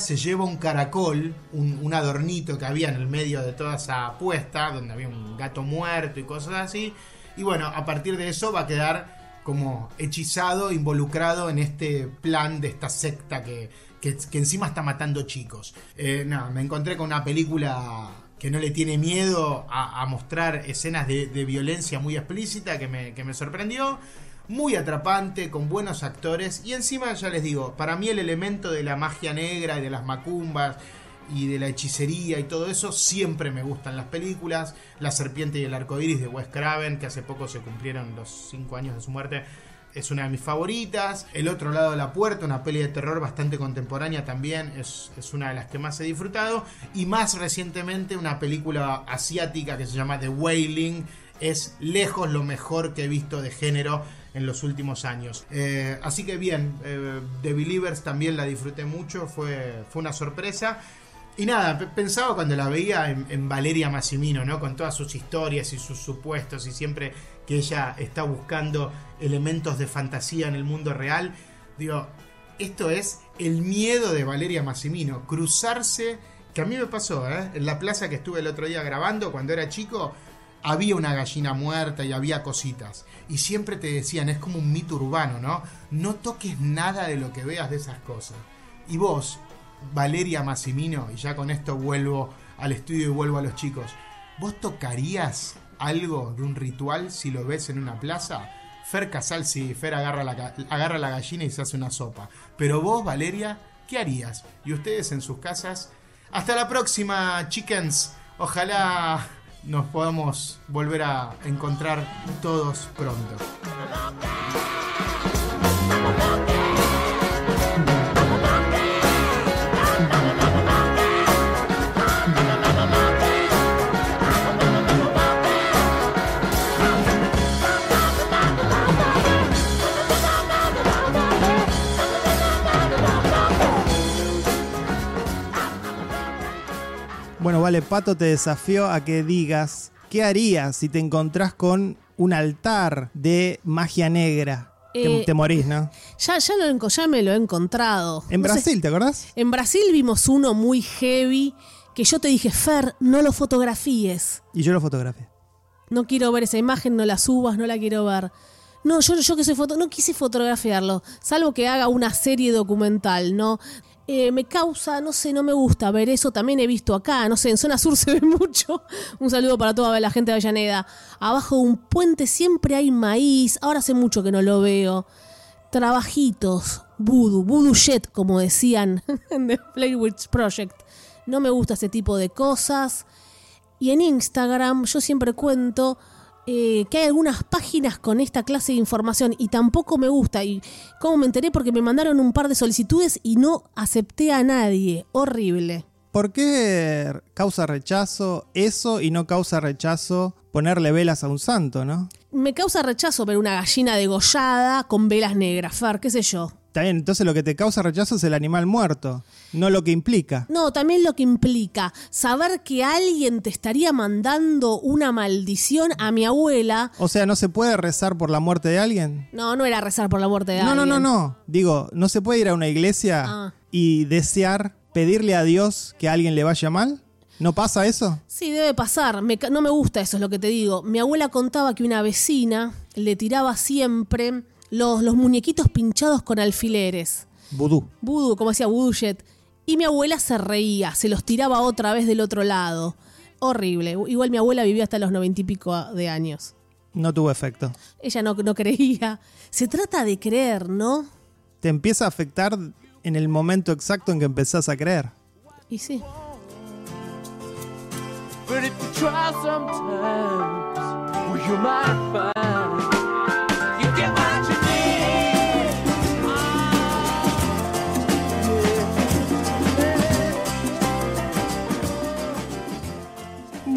Se lleva un caracol, un, adornito que había en el medio de toda esa apuesta, donde había un gato muerto y cosas así. Y bueno, a partir de eso va a quedar como hechizado, involucrado en este plan de esta secta que, que, encima está matando chicos. Eh, nada, me encontré con una película que no le tiene miedo a, a mostrar escenas de, de violencia muy explícita que me, que me sorprendió. Muy atrapante, con buenos actores. Y encima, ya les digo, para mí el elemento de la magia negra y de las macumbas y de la hechicería y todo eso siempre me gustan las películas. La serpiente y el arco iris de Wes Craven, que hace poco se cumplieron los 5 años de su muerte, es una de mis favoritas. El otro lado de la puerta, una peli de terror bastante contemporánea también, es, es una de las que más he disfrutado. Y más recientemente una película asiática que se llama The Wailing es lejos lo mejor que he visto de género en los últimos años. Eh, así que bien, eh, The Believers también la disfruté mucho, fue, fue una sorpresa. Y nada, pe- pensaba cuando la veía en, en Valeria Massimino, ¿no? Con todas sus historias y sus supuestos y siempre que ella está buscando elementos de fantasía en el mundo real. Digo, esto es el miedo de Valeria Massimino, cruzarse, que a mí me pasó, ¿eh? En la plaza que estuve el otro día grabando cuando era chico, había una gallina muerta y había cositas. Y siempre te decían, es como un mito urbano, ¿no? No toques nada de lo que veas de esas cosas. Y vos, Valeria Massimino, y ya con esto vuelvo al estudio y vuelvo a los chicos, ¿vos tocarías algo de un ritual si lo ves en una plaza? Fer Casal, sí, Fer agarra la, ga- agarra la gallina y se hace una sopa. Pero vos, Valeria, ¿qué harías? Y ustedes en sus casas. Hasta la próxima, chickens. Ojalá nos podamos volver a encontrar todos pronto. Bueno, vale, Pato te desafió a que digas qué harías si te encontrás con un altar de magia negra. Te, Eh, te morís, ¿no? Ya, ya, lo, ya me lo he encontrado. En No sé, Brasil, ¿te acordás? en Brasil vimos uno muy heavy que yo te dije, Fer, no lo fotografíes. Y yo lo fotografié. No quiero ver esa imagen, no la subas, no la quiero ver. No, yo, yo que soy foto, no quise fotografiarlo, salvo que haga una serie documental, ¿no? Eh, me causa, no sé, no me gusta ver eso. También he visto acá, no sé, en zona sur se ve mucho. Un saludo para toda la gente de Avellaneda. Abajo de un puente siempre hay maíz. Ahora hace mucho que no lo veo. Trabajitos, voodoo, voodoo shit, como decían en The Blair Witch Project. No me gusta ese tipo de cosas. Y en Instagram yo siempre cuento eh, que hay algunas páginas con esta clase de información y tampoco me gusta. ¿Y cómo me enteré? Porque me mandaron un par de solicitudes y no acepté a nadie. Horrible. ¿Por qué causa rechazo eso y no causa rechazo ponerle velas a un santo, no? Me causa rechazo ver una gallina degollada con velas negras, Fer, qué sé yo. Está bien, entonces lo que te causa rechazo es el animal muerto, no lo que implica. No, también lo que implica saber que alguien te estaría mandando una maldición a mi abuela. O sea, ¿no se puede rezar por la muerte de alguien? No, no era rezar por la muerte de No, no, alguien. no, no. Digo, ¿no se puede ir a una iglesia Ah. y desear, pedirle a Dios que a alguien le vaya mal? ¿No pasa eso? Sí, debe pasar. Me no me gusta eso, es lo que te digo. Mi abuela contaba que una vecina le tiraba siempre los, los muñequitos pinchados con alfileres. Vudú. Voodoo, como decía Jet. Y mi abuela se reía, se los tiraba otra vez del otro lado. Horrible. Igual mi abuela vivió hasta los noventa y pico de años. No tuvo efecto. Ella no, no creía. Se trata de creer, ¿no? Te empieza a afectar en el momento exacto en que empezás a creer. Y sí. But if you try sometimes, well, you might find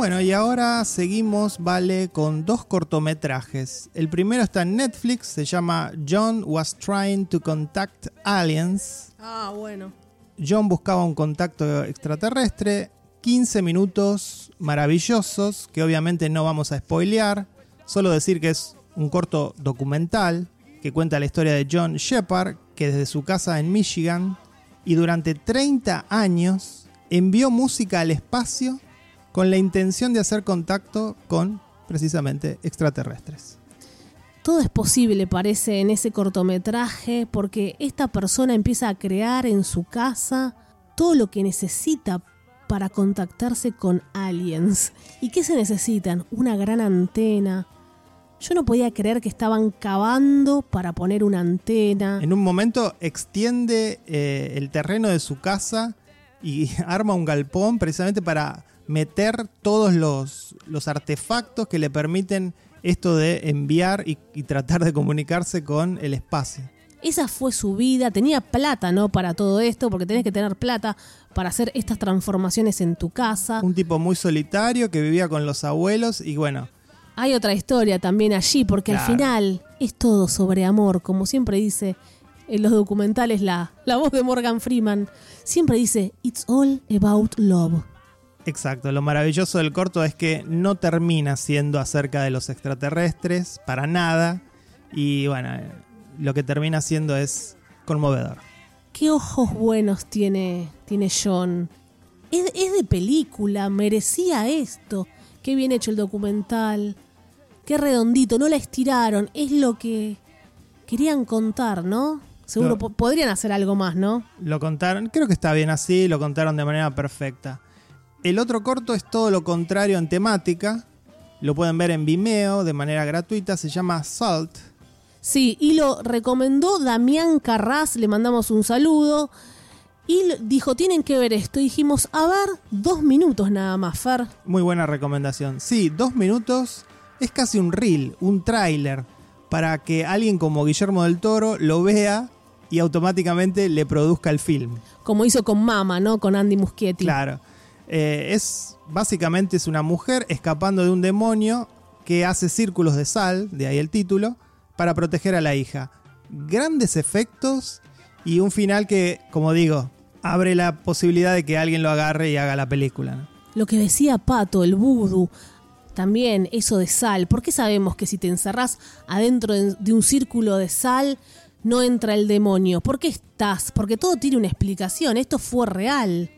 Bueno, y ahora seguimos, vale, con dos cortometrajes. El primero está en Netflix, se llama John Was Trying to Contact Aliens. Ah, bueno. John buscaba un contacto extraterrestre. 15 minutos maravillosos que obviamente no vamos a spoilear. Solo decir que es un corto documental que cuenta la historia de John Shepard, que desde su casa en Michigan y durante 30 años envió música al espacio con la intención de hacer contacto con precisamente extraterrestres. Todo es posible, parece, en ese cortometraje, porque esta persona empieza a crear en su casa todo lo que necesita para contactarse con aliens. ¿Y qué se necesitan? Una gran antena. Yo no podía creer que estaban cavando para poner una antena. En un momento extiende eh, el terreno de su casa y arma un galpón precisamente para meter todos los, los artefactos que le permiten esto de enviar y, y tratar de comunicarse con el espacio. Esa fue su vida, tenía plata, ¿no? Para todo esto, porque tenés que tener plata para hacer estas transformaciones en tu casa. Un tipo muy solitario que vivía con los abuelos y bueno, Hay otra historia también allí, porque al final es todo sobre amor, como siempre dice en los documentales la, la voz de Morgan Freeman. Siempre dice, It's all about love. Exacto, lo maravilloso del corto es que no termina siendo acerca de los extraterrestres, para nada, y bueno, eh, lo que termina siendo es conmovedor. Qué ojos buenos tiene, tiene John. Es, es de película, merecía esto. Qué bien hecho el documental. Qué redondito, no la estiraron. Es lo que querían contar, ¿no? Seguro podrían hacer algo más, ¿no? Lo contaron, creo que está bien así, lo contaron de manera perfecta. El otro corto es todo lo contrario en temática, lo pueden ver en Vimeo de manera gratuita, se llama Salt. Sí, y lo recomendó Damián Carras, le mandamos un saludo. Y dijo, tienen que ver esto. Y dijimos, a ver, dos minutos nada más, Fer. Muy buena recomendación. Sí, dos minutos es casi un reel, un tráiler, para que alguien como Guillermo del Toro lo vea y automáticamente le produzca el film. Como hizo con Mama, ¿no? Con Andy Muschietti. Claro. Eh, es básicamente es una mujer escapando de un demonio que hace círculos de sal, de ahí el título, para proteger a la hija. Grandes efectos y un final que, como digo, abre la posibilidad de que alguien lo agarre y haga la película. Lo que decía Pato, el vudú, también eso de sal. ¿Por qué sabemos que si te encerrás adentro de de un círculo de sal no entra el demonio? ¿Por qué estás? Porque todo tiene una explicación. Esto fue real.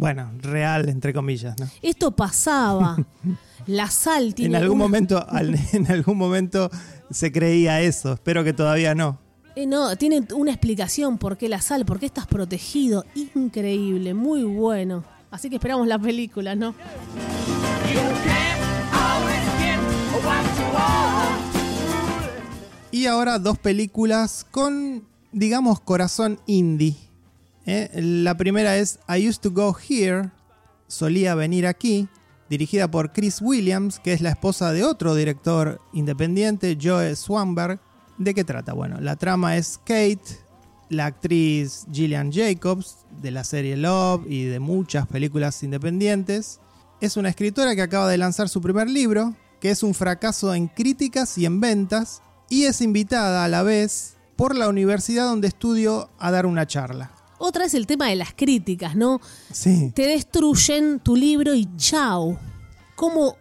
Bueno, real, entre comillas. ¿no? Esto pasaba. La sal tiene. En algún una- momento, al- en algún momento se creía eso. Espero que todavía no. Eh, no, tiene una explicación por qué la sal, por qué estás protegido. Increíble, muy bueno. Así que esperamos la película, ¿no? Y ahora dos películas con, digamos, corazón indie. ¿Eh? La primera es I Used to Go Here, solía venir aquí, dirigida por Chris Williams, que es la esposa de otro director independiente, Joe Swanberg. ¿De qué trata? Bueno, la trama es Kate, la actriz Gillian Jacobs, de la serie Love y de muchas películas independientes. Es una escritora que acaba de lanzar su primer libro, que es un fracaso en críticas y en ventas, y es invitada a la vez por la universidad donde estudio a dar una charla. Otra es el tema de las críticas, ¿no? Sí, Te destruyen tu libro y chao. ¿Cómo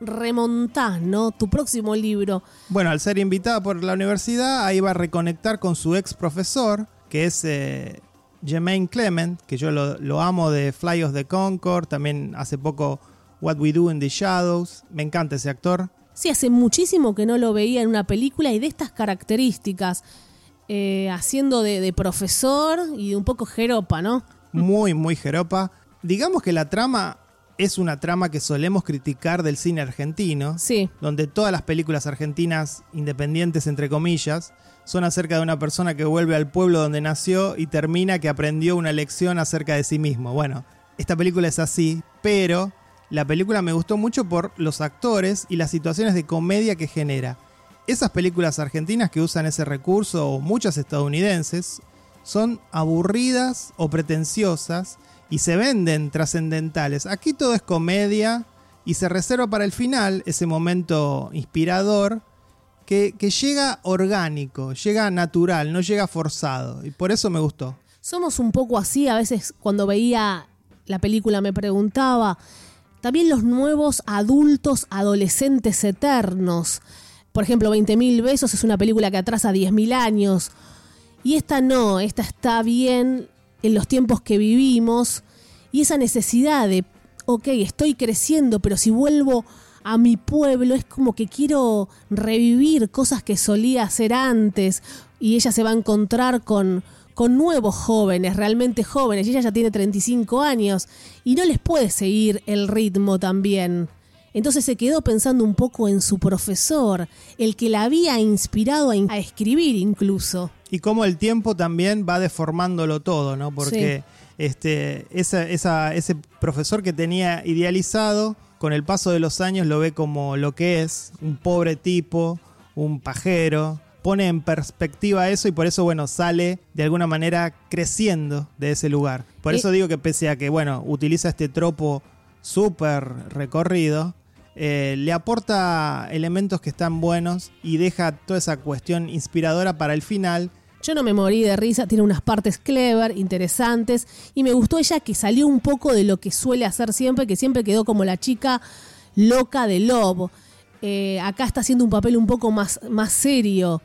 remontás, no? Tu próximo libro. Bueno, al ser invitada por la universidad, ahí va a reconectar con su ex profesor, que es eh, Jermaine Clement, que yo lo, lo amo de Fly of the Concord, también hace poco What We Do in the Shadows. Me encanta ese actor. Sí, hace muchísimo que no lo veía en una película y de estas características. Eh, haciendo de, de profesor y de un poco jeropa, ¿no? Muy, muy jeropa. Digamos que la trama es una trama que solemos criticar del cine argentino. Sí. donde todas las películas argentinas independientes, entre comillas, son acerca de una persona que vuelve al pueblo donde nació y termina que aprendió una lección acerca de sí mismo. Bueno, esta película es así, pero la película me gustó mucho por los actores y las situaciones de comedia que genera. Esas películas argentinas que usan ese recurso, o muchas estadounidenses, son aburridas o pretenciosas y se venden trascendentales. Aquí todo es comedia y se reserva para el final ese momento inspirador que, llega orgánico, llega natural, no llega forzado. Y por eso me gustó. Somos un poco así, a veces cuando veía la película me preguntaba, también los nuevos adultos adolescentes eternos. Por ejemplo, 20.000 besos es una película que atrasa 10.000 años. Y esta no, esta está bien en los tiempos que vivimos. Y esa necesidad de, ok, estoy creciendo, pero si vuelvo a mi pueblo es como que quiero revivir cosas que solía hacer antes. Y ella se va a encontrar con, con nuevos jóvenes, realmente jóvenes. Y ella ya tiene 35 años y no les puede seguir el ritmo también. Entonces se quedó pensando un poco en su profesor, el que la había inspirado a, in- a escribir incluso. Y cómo el tiempo también va deformándolo todo, ¿no? Porque este, esa- esa- ese profesor que tenía idealizado, con el paso de los años lo ve como lo que es, un pobre tipo, un pajero. Pone en perspectiva eso y por eso, bueno, sale de alguna manera creciendo de ese lugar. Por Y- eso digo que pese a que, bueno, utiliza este tropo súper recorrido, eh, le aporta elementos que están buenos y deja toda esa cuestión inspiradora para el final. Yo no me morí de risa, tiene unas partes clever, interesantes, y me gustó ella que salió un poco de lo que suele hacer siempre, que siempre quedó como la chica loca de Lobo. Eh, acá está haciendo un papel un poco más, más serio,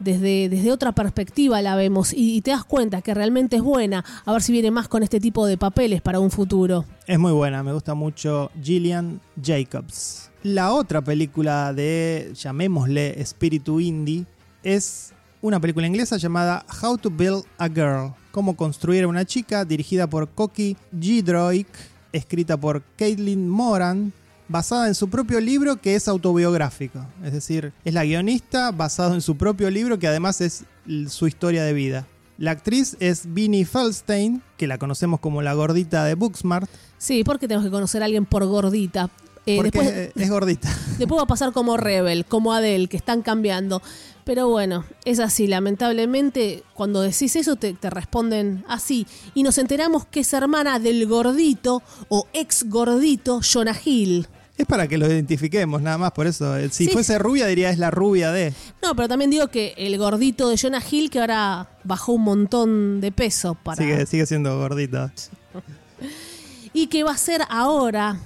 desde, desde otra perspectiva la vemos, y, te das cuenta que realmente es buena, a ver si viene más con este tipo de papeles para un futuro. Es muy buena, me gusta mucho Gillian Jacobs. La otra película de, llamémosle espíritu indie, es una película inglesa llamada How to Build a Girl, cómo construir a una chica, dirigida por Koki Gidroik, escrita por Caitlin Moran, basada en su propio libro que es autobiográfico. Es decir, es la guionista basado en su propio libro que además es su historia de vida. La actriz es Vinnie Feldstein, que la conocemos como la gordita de Booksmart, Sí, porque tenemos que conocer a alguien por gordita. Eh, porque después, es gordita. Después va a pasar como Rebel, como Adele, que están cambiando. Pero bueno, es así. Lamentablemente, cuando decís eso, te, te responden así. Y nos enteramos que es hermana del gordito o ex gordito Jonah Hill. Es para que lo identifiquemos, nada más, por eso. eh, Si Sí. fuese rubia, diría es la rubia de. No, pero también digo que el gordito de Jonah Hill, que ahora bajó un montón de peso para. Sigue, sigue siendo gordita. Y que va a ser ahora,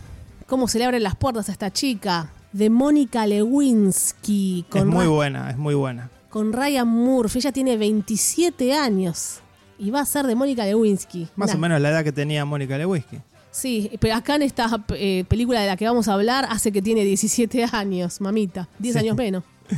cómo se le abren las puertas a esta chica, de Mónica Lewinsky. Es muy Ra- buena, es muy buena. con Ryan Murphy. Ella tiene 27 años y va a ser de Mónica Lewinsky. Más Nah. o menos la edad que tenía Mónica Lewinsky. Sí, pero acá en esta eh, película de la que vamos a hablar hace que tiene 17 años, mamita. 10 Sí. años menos.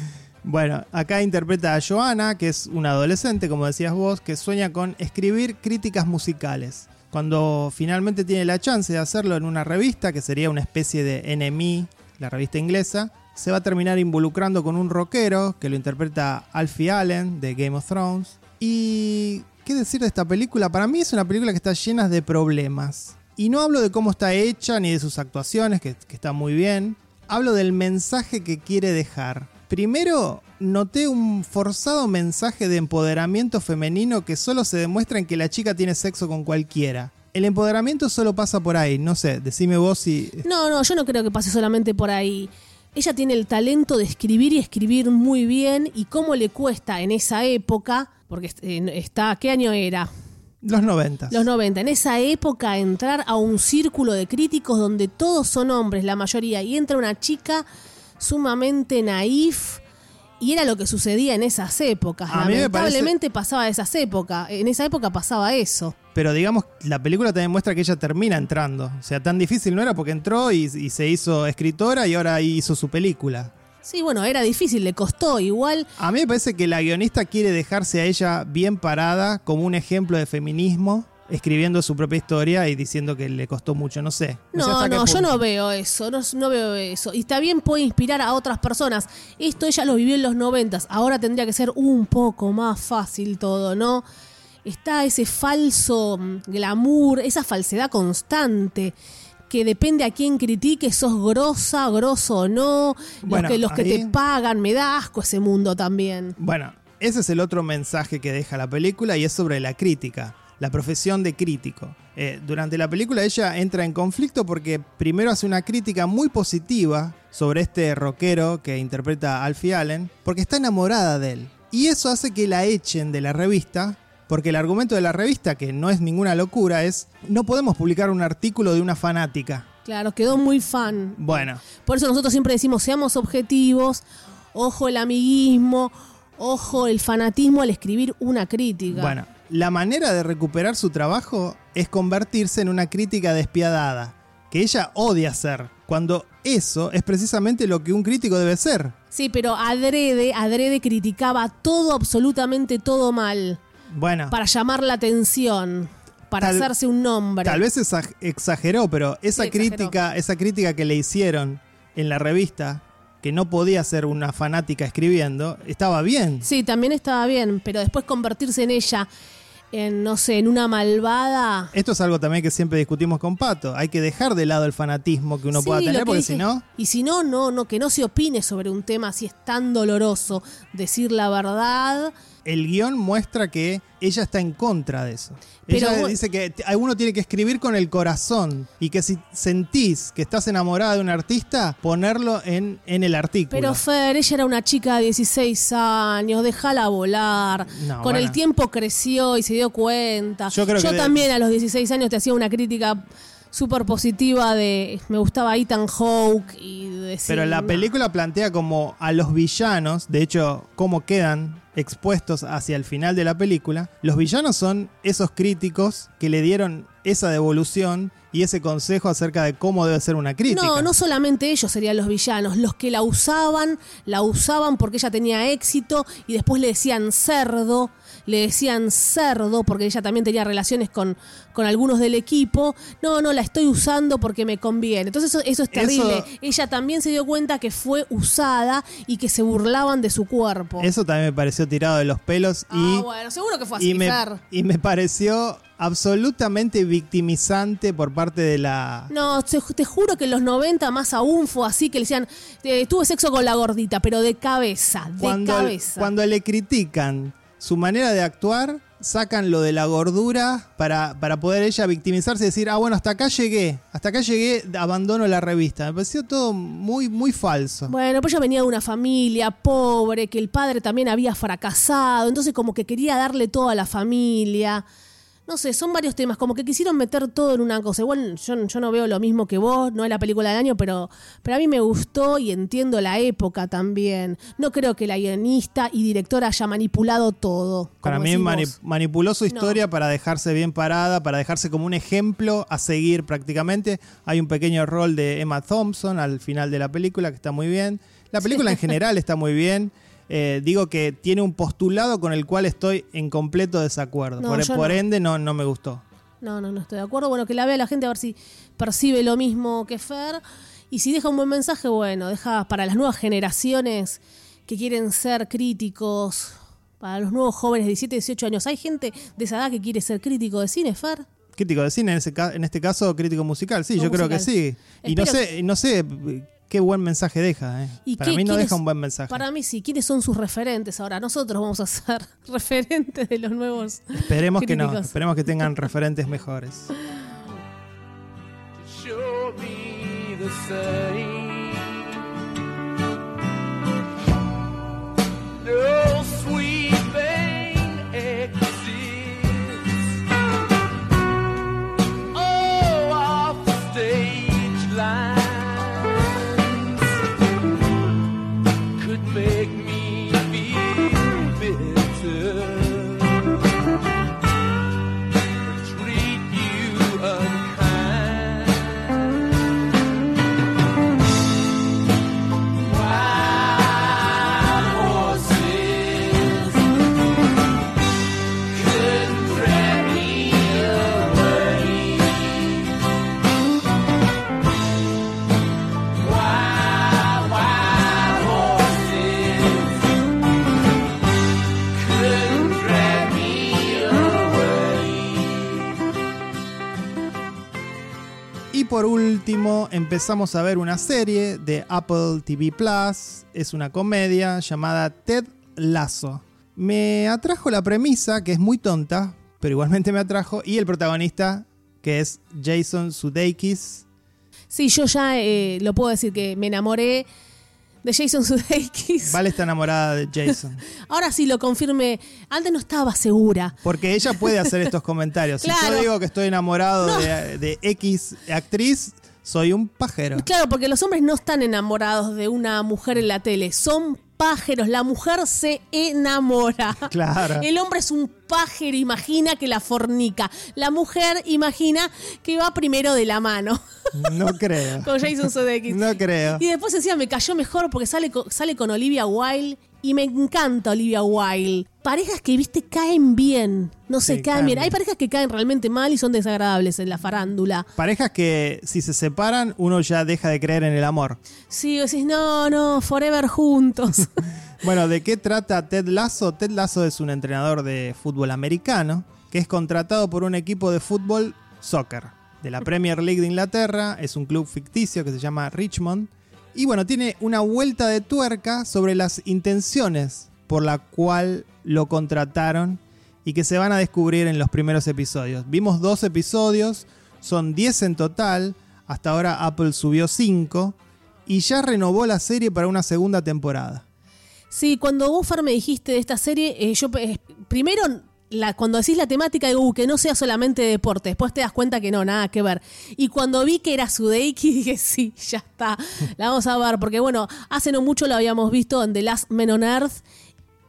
Bueno, acá interpreta a Joana, que es una adolescente, como decías vos, que sueña con escribir críticas musicales. Cuando finalmente tiene la chance de hacerlo en una revista, que sería una especie de NME, la revista inglesa, se va a terminar involucrando con un rockero que lo interpreta Alfie Allen de Game of Thrones. Y qué decir de esta película, para mí es una película que está llena de problemas. Y no hablo de cómo está hecha ni de sus actuaciones, que, que están muy bien. Hablo del mensaje que quiere dejar. Primero, noté un forzado mensaje de empoderamiento femenino que solo se demuestra en que la chica tiene sexo con cualquiera. El empoderamiento solo pasa por ahí, no sé, decime vos si... No, no, yo no creo que pase solamente por ahí. Ella tiene el talento de escribir y escribir muy bien y cómo le cuesta en esa época, porque eh, está, ¿qué año era? Los noventas. Los 90. En esa época entrar a un círculo de críticos donde todos son hombres, la mayoría, y entra una chica sumamente naif. Y era lo que sucedía en esas épocas. A Lamentablemente pasaba esas épocas. En esa época pasaba eso. Pero digamos, la película también muestra que ella termina entrando. O sea, tan difícil no era porque entró y, y se hizo escritora y ahora hizo su película. Sí, bueno, era difícil, le costó. Igual, A mí me parece que la guionista quiere dejarse a ella bien parada como un ejemplo de feminismo, escribiendo su propia historia y diciendo que le costó mucho, no sé. no, no, yo no veo eso, no, no veo eso. Y está bien, puede inspirar a otras personas. Esto ella lo vivió en los noventas, ahora tendría que ser un poco más fácil todo, ¿no? Está ese falso mm, glamour, esa falsedad constante que depende a quién critique, sos grosa, grosso o no, Bueno, los que, los que te pagan, me da asco ese mundo también. Bueno, ese es el otro mensaje que deja la película y es sobre la crítica, la profesión de crítico. Eh, durante la película ella entra en conflicto porque primero hace una crítica muy positiva sobre este rockero que interpreta a Alfie Allen, porque está enamorada de él. Y eso hace que la echen de la revista, porque el argumento de la revista, que no es ninguna locura, es no podemos publicar un artículo de una fanática. Claro, quedó muy fan. Bueno, Por eso nosotros siempre decimos, seamos objetivos, ojo el amiguismo, ojo el fanatismo al escribir una crítica. Bueno, la manera de recuperar su trabajo es convertirse en una crítica despiadada, que ella odia hacer, cuando eso es precisamente lo que un crítico debe ser. Sí, pero adrede, adrede criticaba todo, absolutamente todo mal, Bueno, para llamar la atención, para Tal- hacerse un nombre. tal vez exa- exageró, pero esa Sí, exageró. crítica, esa crítica que le hicieron en la revista, que no podía ser una fanática escribiendo, estaba bien. Sí, también estaba bien, pero después convertirse en ella, en, no sé, en una malvada... Esto es algo también que siempre discutimos con Pato. Hay que dejar de lado el fanatismo que uno Sí, pueda tener, que porque si no, Y si no, no, no, que no se opine sobre un tema así es tan doloroso. Decir la verdad el guion muestra que ella está en contra de eso. Pero ella vos- dice que uno tiene que escribir con el corazón y que si sentís que estás enamorada de un artista, ponerlo en, en el artículo. Pero Fer, ella era una chica de 16 años, déjala volar. No, Con bueno. el tiempo creció y se dio cuenta. Yo creo que de- también a los 16 años te hacía una crítica súper positiva de me gustaba Ethan Hawke y decir, Pero la no. película plantea como a los villanos, de hecho, cómo quedan expuestos hacia el final de la película. Los villanos son esos críticos que le dieron esa devolución y ese consejo acerca de cómo debe ser una crítica. No, no solamente ellos serían los villanos, los que la usaban, la usaban porque ella tenía éxito y después le decían cerdo, le decían cerdo porque ella también tenía relaciones con, con algunos del equipo. No, no, la estoy usando porque me conviene. Entonces eso, eso es terrible. Eso- ella también se dio cuenta que fue usada y que se burlaban de su cuerpo. Eso también me pareció tirado de los pelos y, ah, bueno, seguro que fue así, y, me, y me pareció absolutamente victimizante por parte de la... No, te, te juro que en los 90 más aún fue así, que le decían, eh, tuve sexo con la gordita, pero de cabeza, de cuando, cabeza. cuando le critican su manera de actuar, sacan lo de la gordura para, para poder ella victimizarse y decir, ah, bueno, hasta acá llegué, hasta acá llegué, abandono la revista. Me pareció todo muy, muy falso. Bueno, pues ella venía de una familia pobre, que el padre también había fracasado, entonces como que quería darle todo a la familia. No sé, son varios temas, como que quisieron meter todo en una cosa. Igual yo, yo no veo lo mismo que vos, no es la película del año, pero, pero a mí me gustó y entiendo la época también. No creo que la guionista y directora haya manipulado todo. Para mí mani- manipuló su historia para dejarse bien parada, para dejarse como un ejemplo a seguir prácticamente. Hay un pequeño rol de Emma Thompson al final de la película que está muy bien. La película en general está muy bien. Eh, digo que tiene un postulado con el cual estoy en completo desacuerdo. No, por yo por no. ende no, no me gustó. No, no, no estoy de acuerdo. Bueno, que la vea la gente a ver si percibe lo mismo que Fer. Y si deja un buen mensaje, bueno, deja para las nuevas generaciones que quieren ser críticos, para los nuevos jóvenes de 17, 18 años. ¿Hay gente de esa edad que quiere ser crítico de cine, Fer? Crítico de cine, en, ese en este caso crítico musical, sí, yo creo que sí. Y no sé, no sé qué buen mensaje deja. eh. ¿Y Para qué- mí no deja un buen mensaje. Para mí sí. ¿Quiénes son sus referentes ahora? Nosotros vamos a ser referentes de los nuevos Esperemos que no, esperemos que tengan referentes mejores. Por último, empezamos a ver una serie de Apple TV Plus. Es una comedia llamada Ted Lasso. Me atrajo la premisa, que es muy tonta, pero igualmente me atrajo. Y el protagonista, que es Jason Sudeikis. Sí, yo ya eh, lo puedo decir que me enamoré de Jason Sudeikis. Vale está enamorada de Jason. Ahora sí lo confirmé. Antes no estaba segura. Porque ella puede hacer estos comentarios. Si Claro. yo digo que estoy enamorado de, de X actriz, soy un pajero. Claro, porque los hombres no están enamorados de una mujer en la tele, son pájaros, la mujer se enamora. Claro. El hombre es un pájaro, imagina que la fornica. La mujer imagina que va primero de la mano No creo. con Jason Sudeikis. No creo. Y después encima me cayó mejor porque sale sale con Olivia Wilde y me encanta Olivia Wilde. Parejas que, viste, caen bien. No se Sí, caen caen bien. bien. Hay parejas que caen realmente mal y son desagradables en la farándula. Parejas que si se separan, uno ya deja de creer en el amor. Sí, decís, no, no, forever juntos. Bueno, ¿de qué trata Ted Lasso? Ted Lasso es un entrenador de fútbol americano que es contratado por un equipo de fútbol soccer de la Premier League de Inglaterra. Es un club ficticio que se llama Richmond. Y bueno, tiene una vuelta de tuerca sobre las intenciones por la cual lo contrataron y que se van a descubrir en los primeros episodios. Vimos dos episodios, son 10 en total, hasta ahora Apple subió 5 y ya renovó la serie para una segunda temporada. Sí, cuando vos, me dijiste de esta serie, eh, yo eh, primero, la, cuando decís la temática, digo, "Uh, que no sea solamente deporte, después te das cuenta que no, nada que ver. Y cuando vi que era Sudeiki, dije, sí, ya está, la vamos a ver, porque bueno, hace no mucho lo habíamos visto en The Last Men on Earth.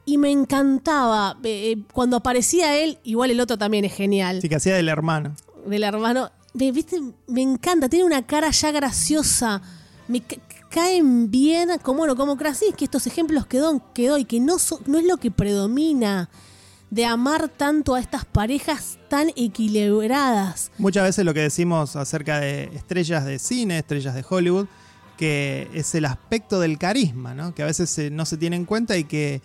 Y me encantaba, eh, eh, cuando aparecía él, igual el otro también es genial Así que hacía del hermano. del hermano. Me, ¿viste? me encanta, tiene una cara ya graciosa. Me ca- caen bien, como bueno, como Krasinski, estos ejemplos que, don, que doy, que no, so- no es lo que predomina de amar tanto a estas parejas tan equilibradas. Muchas veces lo que decimos acerca de estrellas de cine, estrellas de Hollywood, que es el aspecto del carisma, ¿no? que a veces no se tiene en cuenta y que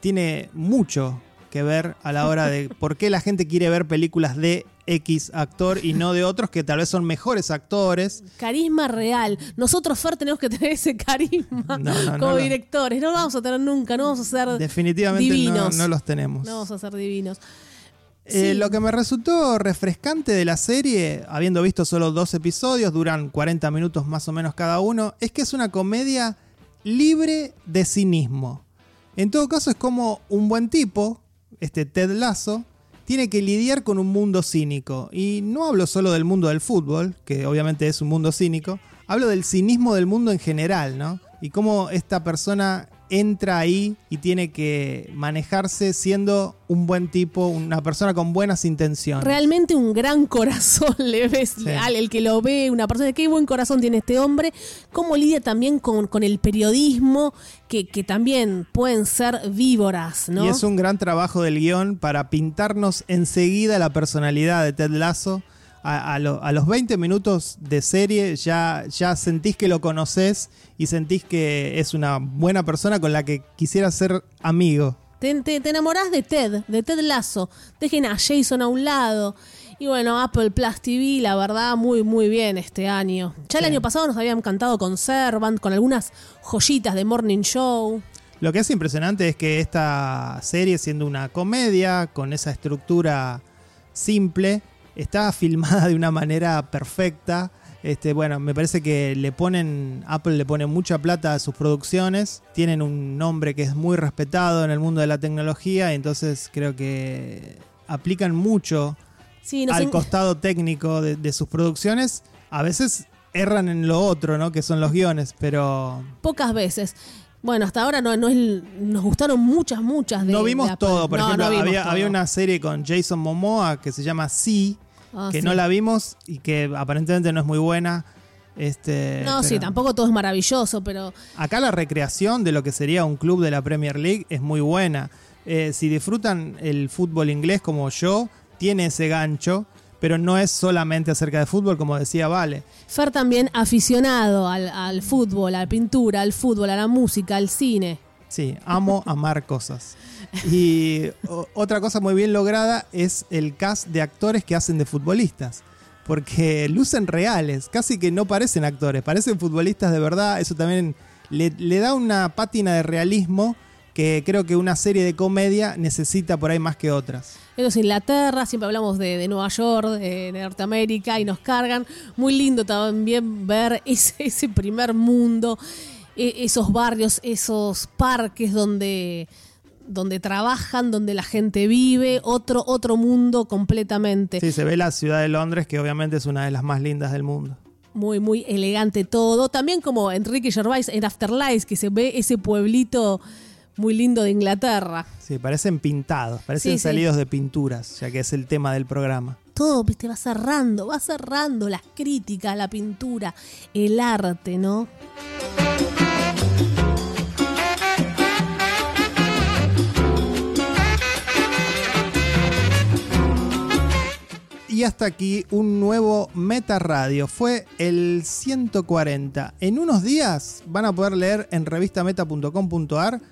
tiene mucho que ver a la hora de por qué la gente quiere ver películas de X actor y no de otros que tal vez son mejores actores. Carisma real. Nosotros, Fer, tenemos que tener ese carisma No, no, no como directores. No lo vamos a tener nunca, no vamos a ser Definitivamente no, divinos. no los tenemos. No vamos a ser divinos. Eh, Sí. lo que me resultó refrescante de la serie, habiendo visto solo dos episodios, duran 40 minutos más o menos cada uno, es que es una comedia libre de cinismo. En todo caso es como un buen tipo, este Ted Lasso, tiene que lidiar con un mundo cínico. Y no hablo solo del mundo del fútbol, que obviamente es un mundo cínico, hablo del cinismo del mundo en general, ¿no? Y cómo esta persona entra ahí y tiene que manejarse siendo un buen tipo, una persona con buenas intenciones. Realmente un gran corazón le ves Sí. al el que lo ve, una persona, qué buen corazón tiene este hombre, cómo lidia también con, con el periodismo, que, que también pueden ser víboras, ¿no? Y es un gran trabajo del guion para pintarnos enseguida la personalidad de Ted Lasso. A, a lo- a los 20 minutos de serie ya, ya sentís que lo conoces y sentís que es una buena persona con la que quisiera ser amigo. Te, te- te enamorás de Ted, de Ted Lasso. Dejen a Jason a un lado. Y bueno, Apple Plus TV, la verdad, muy, muy bien este año. Ya el Sí. año pasado nos habían cantado con Servant, con algunas joyitas de Morning Show. Lo que es impresionante es que esta serie, siendo una comedia, con esa estructura simple, está filmada de una manera perfecta. Este, bueno, me parece que le ponen, Apple le pone mucha plata a sus producciones, tienen un nombre que es muy respetado en el mundo de la tecnología, entonces creo que aplican mucho Sí, al costado técnico de, de sus producciones. A veces erran en lo otro, ¿no? Que son los guiones, pero pocas veces. Bueno, hasta ahora no, no es- nos gustaron muchas, muchas de no vimos todo, por No, ejemplo, no vimos había, todo. había una serie con Jason Momoa que se llama Sí, Ah, que sí. no la vimos y que aparentemente no es muy buena. Este, No, sí, pero tampoco todo es maravilloso, pero Acá la recreación de lo que sería un club de la Premier League es muy buena. Eh, si disfrutan el fútbol inglés como yo, tiene ese gancho, pero no es solamente acerca de fútbol, como decía Vale. Fer también aficionado al, al fútbol, a la pintura, al fútbol, a la música, al cine. Sí, amo amar cosas. Y otra cosa muy bien lograda es el cast de actores que hacen de futbolistas. Porque lucen reales, casi que no parecen actores, parecen futbolistas de verdad. Eso también le, da una pátina de realismo que creo que una serie de comedia necesita por ahí más que otras. Eso es Inglaterra, siempre hablamos de, Nueva York, de, Norteamérica y nos cargan. Muy lindo también ver ese, primer mundo, esos barrios, esos parques donde, donde trabajan, donde la gente vive, otro, otro mundo completamente. Sí, se ve la ciudad de Londres, que obviamente es una de las más lindas del mundo. Muy, muy elegante todo. También como Enrique Gervais en Afterlife, que se ve ese pueblito muy lindo de Inglaterra. Sí, parecen pintados, parecen Sí, sí. salidos de pinturas, ya que es el tema del programa. todo, viste, va cerrando, va cerrando las críticas, la pintura, el arte, ¿no? Y hasta aquí un nuevo Meta Radio. Fue el 140. En unos días van a poder leer en revistameta.com.ar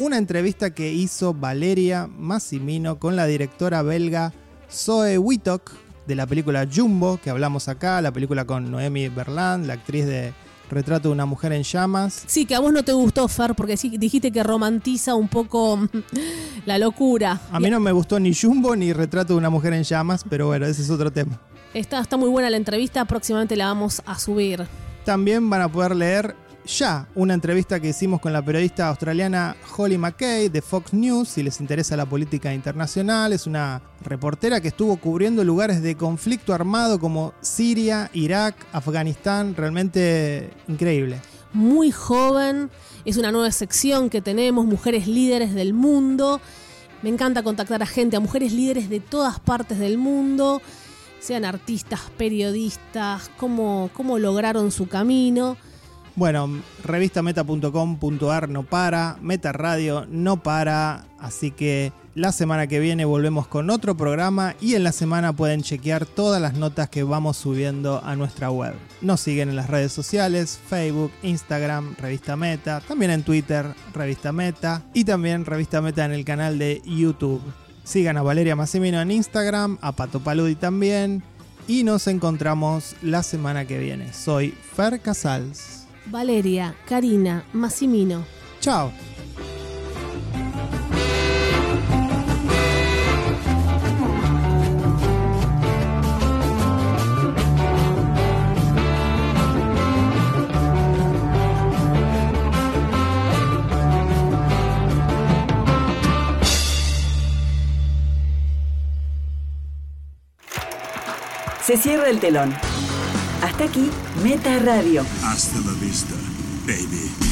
una entrevista que hizo Valeria Massimino con la directora belga Zoe Wittok de la película Jumbo, que hablamos acá, la película con Noemi Berland, la actriz de Retrato de una mujer en llamas. Sí, que a vos no te gustó, Fer, porque dijiste que romantiza un poco la locura. A mí no me gustó ni Jumbo ni Retrato de una mujer en llamas, pero bueno, ese es otro tema. Está, está muy buena la entrevista, próximamente la vamos a subir. También van a poder leer ya una entrevista que hicimos con la periodista australiana Holly McKay de Fox News, si les interesa la política internacional. Es una reportera que estuvo cubriendo lugares de conflicto armado como Siria, Irak, Afganistán. Realmente increíble. Muy joven, es una nueva sección que tenemos, Mujeres Líderes del Mundo. Me encanta contactar a gente, a mujeres líderes de todas partes del mundo, sean artistas, periodistas, cómo, cómo lograron su camino. Bueno, revistameta.com.ar no para, Meta Radio no para, así que la semana que viene volvemos con otro programa y en la semana pueden chequear todas las notas que vamos subiendo a nuestra web. Nos siguen en las redes sociales, Facebook, Instagram, Revista Meta, también en Twitter, Revista Meta y también Revista Meta en el canal de YouTube. Sigan a Valeria Massimino en Instagram, a Pato Paludi también y nos encontramos la semana que viene. Soy Fer Casals. Valeria, Karina, Massimino. Chao. Se cierra el telón. Hasta aquí, Meta Radio. Hasta la vista, baby.